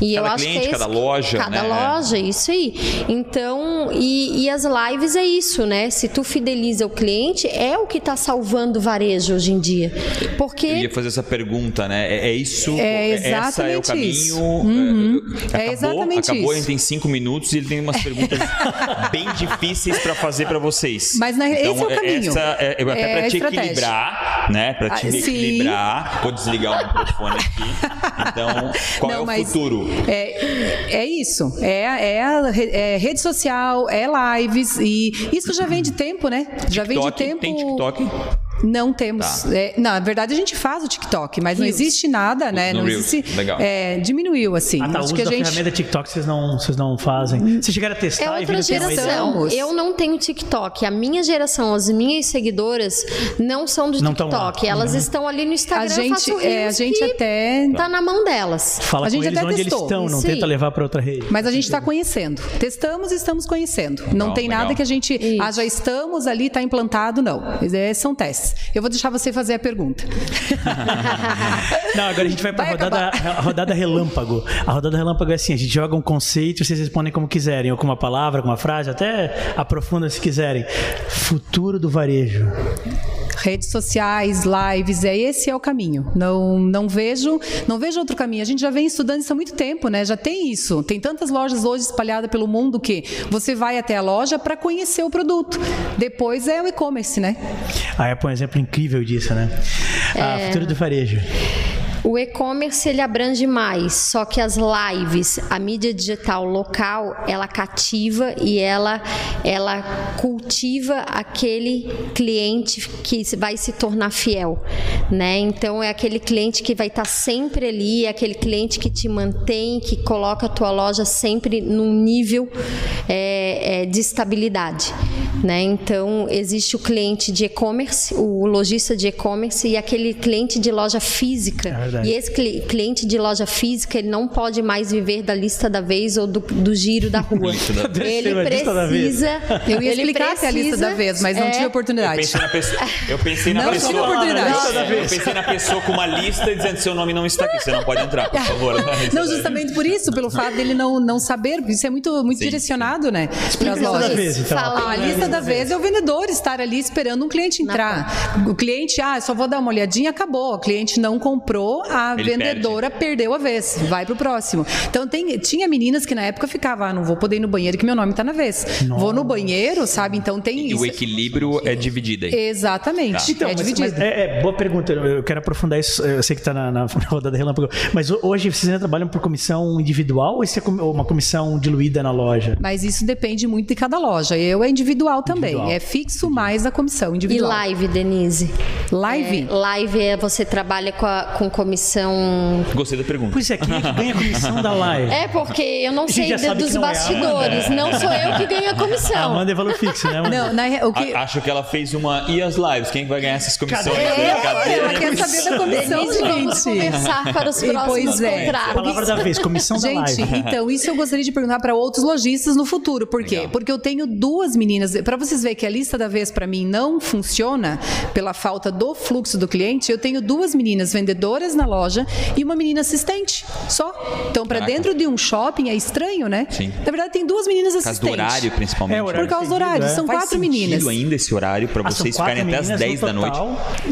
E eu Cada acho cliente, que é cada esse- loja, Cada né? loja, isso aí. Então, e, e as lives é isso, né? Se tu fideliza o cliente, é o que está salvando o varejo hoje em dia. Porque Eu ia fazer essa pergunta, né? É, é isso? É essa é o exatamente caminho? isso. É, Uhum. acabou, É exatamente acabou, isso. gente tem cinco minutos e ele tem umas perguntas bem difíceis para fazer para vocês. Mas na- esse é o caminho. Essa é, é até É para te equilibrar, né? Para te Ah, equilibrar. Vou desligar o microfone aqui. Então, qual Não, é o futuro? É, é isso. É, é, re- é rede social, é lives e isso já vem de tempo, né? Já vem de TikTok, tempo. Tem TikTok? Não temos. Tá. É, na verdade, a gente faz o TikTok, mas não Reels. existe nada, né? No Não Reels, existe. legal. é, diminuiu, assim. Ah, tá, o Acho uso que a da gente. ferramenta TikTok vocês não, vocês não fazem. Vocês chegaram a testar é outra é geração. Eu não tenho TikTok. A minha geração, as minhas seguidoras, não são do Não. TikTok. Elas estão ali no Instagram. A gente, é, a gente que até. Tá na mão delas. Fala A gente com eles até onde testou, eles estão, não isso tenta levar para outra rede. Mas a gente está conhecendo. Testamos e estamos conhecendo. Não Legal, tem nada legal. que a gente. Isso. Ah, já estamos ali, está implantado, não. É, são testes. Eu vou deixar você fazer a pergunta. Não, agora a gente vai para a rodada, rodada relâmpago. A rodada relâmpago é assim: a gente joga um conceito, vocês respondem como quiserem, ou com uma palavra, com uma frase, até aprofunda se quiserem. Futuro do varejo. Redes sociais, lives, é esse é o caminho. Não, não vejo, não vejo outro caminho. A gente já vem estudando isso há muito tempo, né? Já tem isso. Tem tantas lojas hoje espalhadas pelo mundo que você vai até a loja para conhecer o produto. Depois é o e-commerce, né? A Apple é um exemplo incrível disso, né? Ah, futuro do varejo. O e-commerce ele abrange mais, só que as lives, a mídia digital local, ela cativa e ela ela cultiva aquele cliente que vai se tornar fiel, né? Então é aquele cliente que vai estar sempre ali, é aquele cliente que te mantém, que coloca a tua loja sempre num nível é, é, de estabilidade, né? Então existe o cliente de e-commerce, o lojista de e-commerce e aquele cliente de loja física. É. E esse cli- cliente de loja física, ele não pode mais viver da lista da vez ou do, do giro da rua. Ele Desceu a lista da vez. precisa. Eu ia ele explicar até a lista da vez, mas não é, tive Eu oportunidade. pensei na pessoa, eu pensei na Não pessoa, tive oportunidade. Eu, eu pensei na pessoa com uma lista dizendo seu nome não está aqui, você não pode entrar, por favor. Não, justamente por isso, pelo fato dele não, não saber, porque isso é muito, muito Sim, direcionado, né? Para as lista da lojas. vez, então. Fala- A lista lista da vez é o vendedor estar ali esperando um cliente entrar. O cliente, ah, só vou dar uma olhadinha, acabou. O cliente não comprou, a Ele vendedora perdeu a vez, vai pro próximo. Então tem, tinha meninas que na época ficavam, ah, não vou poder ir no banheiro que meu nome tá na vez. Vou no banheiro, sabe? Então tem E isso. o equilíbrio é dividido aí. Exatamente. Então, é mas, dividido. mas é, é boa pergunta. Eu quero aprofundar isso. Eu sei que está na, na rodada relâmpago. Mas ho- hoje vocês ainda trabalham por comissão individual ou isso é uma comissão diluída na loja? Mas isso depende muito de cada loja. Eu é individual também. Individual. É fixo mais a comissão E individual. live, Denise? Live? É, live é você trabalha com, a- com comissão. Gostei da pergunta. Pois é, quem é que ganha a comissão da live? É porque eu não A gente sei sabe dos que não é a bastidores. Amanda. não sou eu que ganho a A comissão. Amanda é valor fixo, né, Amanda? Não, na, o que, A- Acho que ela fez uma. E as lives? Quem vai ganhar essas comissões? Cadê? Cadê? ela quer saber da comissão, Denise, vamos gente. conversar para os E, próximos pois é. contratos. Palavra da vez, comissão da Gente, live. então isso eu gostaria de perguntar para outros lojistas no futuro. Por quê? Legal. Porque eu tenho duas meninas. Para vocês verem que a lista da vez para mim não funciona pela falta do fluxo do cliente, eu tenho duas meninas vendedoras na loja e uma menina assistente. Só. Então, para dentro de um shopping é estranho, né? Sim. Na verdade, tem duas meninas Por causa assistentes. do horário, principalmente. É, o horário Por causa do horário. é. São Faz quatro sentido meninas. ainda esse horário para Ah, vocês ficarem até as meninas 10 no da noite.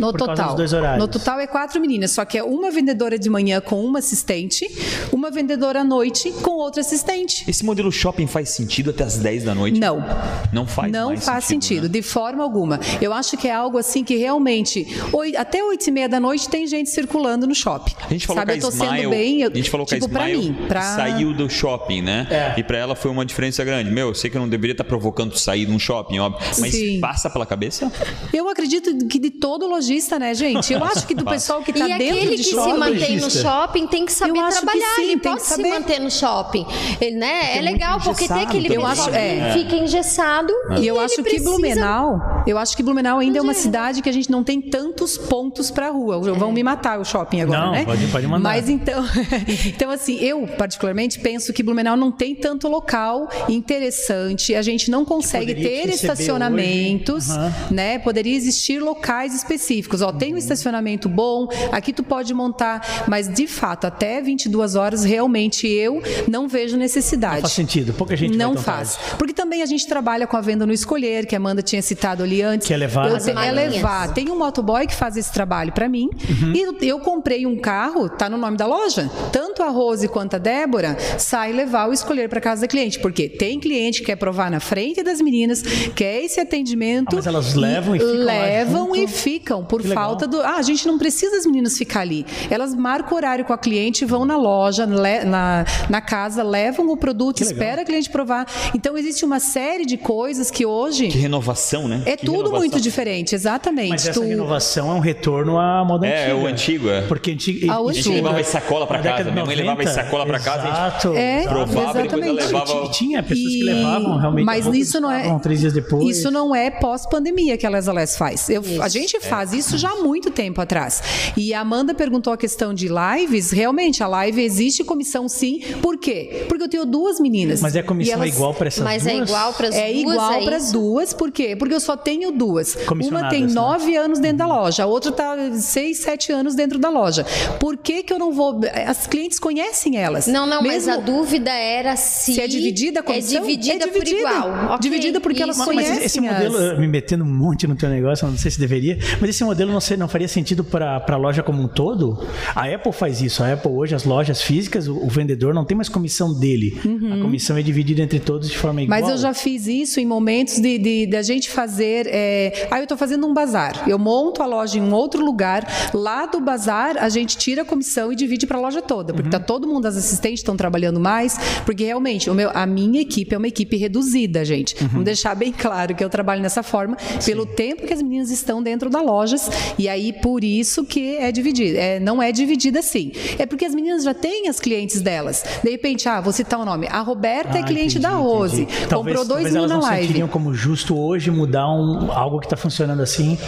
No total. No total é quatro meninas, só que é uma vendedora de manhã com uma assistente, uma vendedora à noite com outra assistente. Esse modelo shopping faz sentido até as 10 da noite? Não. Não faz Não mais faz sentido, né? de forma alguma. Eu acho que é algo assim que realmente, oi- até oito e meia da noite tem gente circulando no shopping. A gente falou Sabe, que a eu tô sendo Smile, bem, eu, a gente falou tipo, que a pra Smile mim, pra... saiu do shopping, né? É. E pra ela foi uma diferença grande. Meu, eu sei que eu não deveria estar provocando tu sair de um shopping, óbvio, mas Sim. passa pela cabeça? Eu acredito que de todo lojista, né, gente? Eu acho que do pessoal que tá e dentro aquele de que se shopping... mantém no shopping tem que saber Eu acho que trabalhar. sim, ele tem que pode se saber. manter no shopping. Ele, né? É legal, porque tem aquele pessoal acho- é. que fica engessado. E eu ele acho que precisa- Blumenau, eu acho que Blumenau ainda é uma é. cidade que a gente não tem tantos pontos pra rua. Vão me matar o shopping agora, Não, né? pode- pode mandar. Mas então, então assim, eu particularmente penso que Blumenau não tem tanto local interessante. A gente não consegue ter estacionamentos. Aham. né? Poderia existir locais específicos. Ó, tem um estacionamento bom, aqui tu pode montar, mas de fato, até 22 horas realmente eu não vejo necessidade. Não faz sentido. Pouca gente vai Não tão faz. tarde. Porque também a gente trabalha com a venda no escolher, que a Amanda tinha citado ali antes. Que é levar Eu é levar. Tem um motoboy que faz esse trabalho para mim. Uhum. E eu, eu comprei um carro, tá no nome da loja. Tanto a Rose quanto a Débora sai levar o escolher para casa da cliente. Porque tem cliente que quer provar na frente das meninas, quer esse atendimento. Ah, mas elas levam e ficam lá Levam junto? e ficam, por Que legal. falta do. Ah, a gente não precisa as meninas ficar ali. Elas marcam horário com a cliente, vão na loja, le- na, na casa, levam o produto, Que legal. espera a cliente provar. Então existe uma série de coisas que hoje Que renovação, né? é Que tudo renovação. muito diferente, exatamente. Mas essa Tu- renovação é um retorno à moda É, antiga. é o antigo, é. Porque antigo, Ao A gente antigo. levava sacola pra na casa. década de Minha mãe levava 90, sacola pra casa. a gente É, Exato. exato. provava e exatamente. levava. E tinha pessoas que E- levavam realmente. Mas a isso não é. Três dias depois. Isso não é pós-pandemia que a Les Alés faz. Eu- a gente faz isso já há muito tempo atrás. E a Amanda perguntou a questão de lives. Realmente, a live existe comissão sim. Por quê? Porque eu tenho duas meninas. Mas é a E comissão elas- igual para essas Mas duas? é igual para as É duas. igual é para as? Duas, por quê? Porque eu só tenho duas. Uma tem né? nove anos dentro da loja, a outra está seis, sete anos dentro da loja. Por que, que eu não vou. As clientes conhecem elas. Não, não, mas Mesmo- a dúvida era se. Se é dividida a comissão? É dividida, É dividida. por igual. Ok, Dividida porque elas isso. Mas conhecem esse modelo, as- me metendo um monte no teu negócio, não sei se deveria, mas esse modelo não, sei, não faria sentido para a loja como um todo? A Apple faz isso. A Apple hoje, as lojas físicas, o, o vendedor não tem mais comissão dele. A comissão é dividida entre todos de forma igual. Mas eu já fiz isso em momentos de, de, de a gente fazer. É... Ah, eu estou fazendo um bazar. Eu monto a loja em um outro lugar. Lá do bazar, a gente tira a comissão e divide para a loja toda. Porque tá todo mundo, as assistentes estão trabalhando mais. Porque realmente, o meu, a minha equipe é uma equipe reduzida, gente. Vamos deixar bem claro que eu trabalho nessa forma, pelo tempo que as meninas estão dentro da lojas. E aí, por isso que é dividida. É, não é dividida assim. É porque as meninas já têm as clientes delas. De repente, ah, vou citar o nome. A Roberta é Ah, cliente entendi, da Rose. entendi. Comprou dois talvez mil na live. Como justo hoje mudar um, algo que está funcionando assim.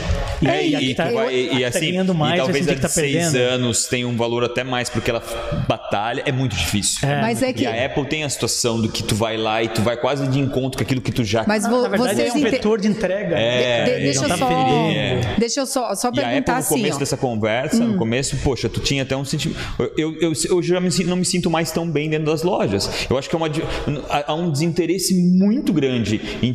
E, É, e, e, tá, tu vai- e- e tá assim, ganhando mais, e talvez a sentir que de tá seis perdendo. anos tenha um valor até mais, porque ela batalha, é muito difícil. Mas é que. E a Apple tem a situação do que tu vai lá e tu vai quase de encontro com aquilo que tu já Mas vo- Na verdade, vocês é um vetor de entrega. É, De- ele deixa não eu tá só, é. deixa eu só, só E a Apple, perguntar no assim, começo ó. dessa conversa, no começo, poxa, tu tinha até um sentimento. Eu, eu, eu já me não me sinto mais tão bem dentro das lojas. Eu acho que é uma, há um desinteresse muito grande. Em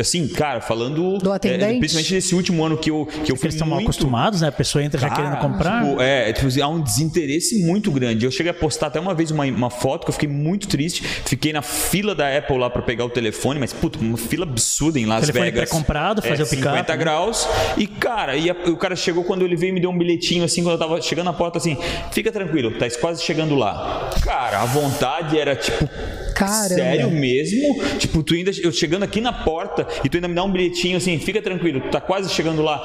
Assim, cara, falando. Do atendente? é, principalmente nesse último ano que eu, que eu fui eles estão mal muito- acostumados, né? A pessoa entra já querendo Cara, comprar. tipo, é, tipo, há um desinteresse muito grande. Eu cheguei a postar até uma vez uma, uma foto que eu fiquei muito triste. Fiquei na fila da Apple lá pra pegar o telefone, mas, puta, uma fila absurda em Las Telefone Vegas. pré-comprado, fazer é, o pick-up, 50 né? graus. E, cara, e a- o cara chegou quando ele veio e me deu um bilhetinho assim, quando eu tava chegando na porta, assim, fica tranquilo, tá quase chegando lá. Cara, a vontade era tipo. Caramba. Sério mesmo? Tipo, tu ainda. Eu chegando aqui na porta e tu ainda me dá um bilhetinho assim, fica tranquilo, tu tá quase chegando lá.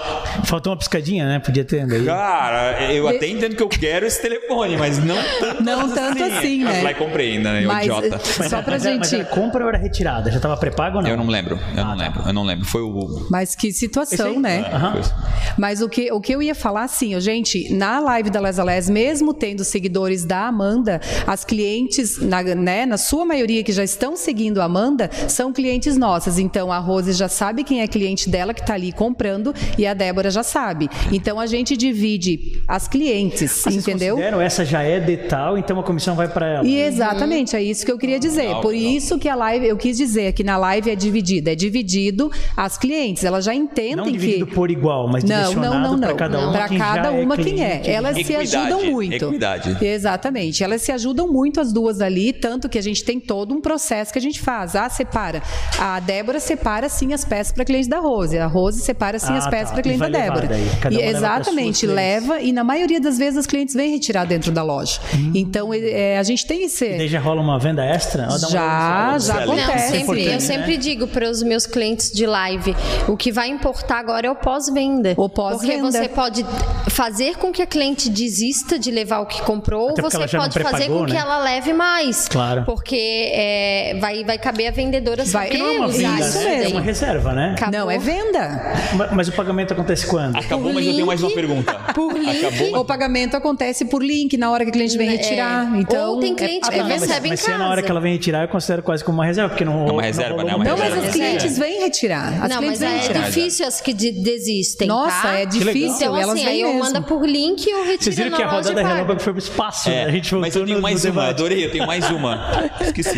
Faltou uma piscadinha, né? Podia ter ainda aí. Cara, eu até entendo que eu quero esse telefone, mas não tanto Não tanto assim, né? e comprei ainda, né? Mas, idiota. eh, só pra Mas, gente. mas era compra ou era retirada? Já tava pré-pago ou não? Eu não lembro, eu Ah, não tá. lembro, eu não lembro. Foi o. Mas que situação, né? Coisa. Mas o que, o que eu ia falar, assim, gente, na live da Les Les, mesmo tendo seguidores da Amanda, as clientes, na, né, na sua maioria que já estão seguindo a Amanda, são clientes nossas. Então a Rose já sabe quem é cliente dela que está ali comprando e a Débora já sabe. Então a gente divide as clientes, Vocês entendeu? consideram essa já é de tal, então a comissão vai para ela. E exatamente, é isso que eu queria dizer. Legal, Por legal. isso que a live, eu quis dizer que na live é dividida, é dividido as clientes, elas já Não entendem dividido que por igual, mas não, não, não, não. para cada uma. Para quem cada já uma é quem é. cliente. Elas se Equidade, ajudam muito. equidade. Exatamente. Elas se ajudam muito as duas ali, tanto que a gente tem todo um processo que a gente faz. Ah, separa. A Débora separa sim as peças para cliente da Rose. A Rose separa sim Ah, as peças tá. para cliente E vai da levar Débora. daí. Cada E leva exatamente, clientes. leva e na maioria das vezes as clientes vêm retirar dentro da loja. Hum. Então é, a gente tem esse Daí já rola uma venda extra? Já, já Excelente. Não, acontece. sempre, eu né? sempre digo para os meus clientes de live, o que vai importar agora é o pós-venda. O pós-venda. Porque você pode fazer com que a cliente desista de levar o que comprou, Até ou você pode fazer com que né? ela leve mais. Claro. Porque é, vai, vai caber a vendedora Vai- saber Não é uma usar venda, Isso né? daí. É mesmo. uma reserva, né? Acabou. Não, é venda. Ma- Mas o pagamento acontece quando? Acabou, Por mas eu tenho mais uma link, pergunta. por link. Acabou. O pagamento acontece por link na hora que o cliente vem É. retirar. Então, Ou tem é- cliente é que Não, venda. mas, recebe em mas se é na casa. hora que ela vem retirar, eu considero quase como uma reserva, porque não uma não reserva, rolou né? Uma uma Não, mas as Reserva. clientes vêm retirar. As não, clientes mas vêm é retirar. difícil as que de- desistem. Nossa, tá? é difícil. Então, elas assim, aí eu mesmo. mando por link e eu retiro Vocês viram que a rodada pago. relâmpago foi pro espaço, né? É, A gente voltou mas eu tenho mais uma, adorei, eu tenho mais uma. Esqueci.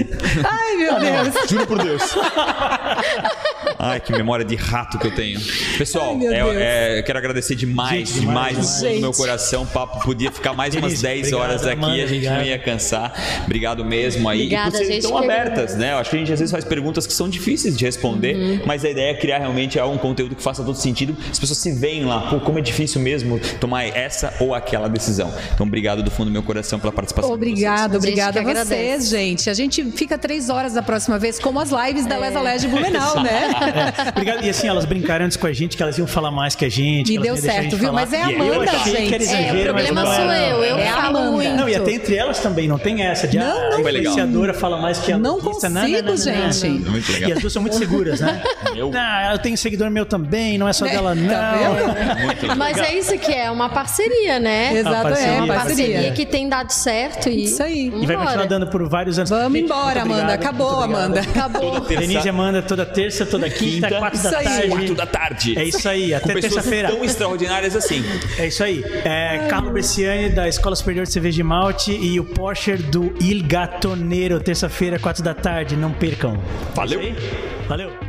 Ai, meu Deus. Juro por Deus. Ai, que memória de rato que eu tenho. Pessoal, Ai, é- é, eu quero agradecer demais, Gente, demais, demais, do fundo do meu coração. O papo podia ficar mais umas Denise, 10 horas obrigado, aqui, Amanda, a gente obrigado. não ia cansar. Obrigado mesmo aí. Obrigada, e serem gente, tão que abertas, né? Eu acho que a gente às vezes faz perguntas que são difíceis de responder, Uhum. mas a ideia é criar realmente um conteúdo que faça todo sentido. As pessoas se veem lá, pô, como é difícil mesmo tomar essa ou aquela decisão. Então, obrigado do fundo do meu coração pela participação. vocês. Obrigada, a vocês, gente. A gente fica três horas da próxima vez, como as lives da Lesa Leste de Blumenau, né? É, obrigado. E assim, elas brincaram antes com a gente que elas iam falar mais que a gente. E deu certo, viu? falar. Mas é a eu Amanda, gente. É, o problema não sou eu, eu É a falo Amanda. muito. Não, e até entre elas também, não tem essa de Não, ah, não a influenciadora fala mais que a Não artista. consigo, gente. Muito legal. E as duas são muito seguras, né? Meu. Não, eu tenho seguidor meu também, não é só dela, não. Tá? Muito legal. Mas é isso que é, uma parceria, né? Exato, parceria, é, Uma parceria. parceria que tem dado certo e. Isso aí. E vai continuar dando por vários anos. Vamos Gente, embora, Amanda. Acabou. Amanda. Acabou. Denise e Amanda toda terça, toda quinta, Quinta. quatro da aí. tarde. Quatro da tarde. É isso aí, até terça-feira. tão extraordinárias assim. É isso aí. É, Carlos Bresciani, da Escola Superior de Cerveja e Malte, e o Porsche do Il Gatonero, terça-feira, quatro da tarde. Não percam. Valeu. Valeu.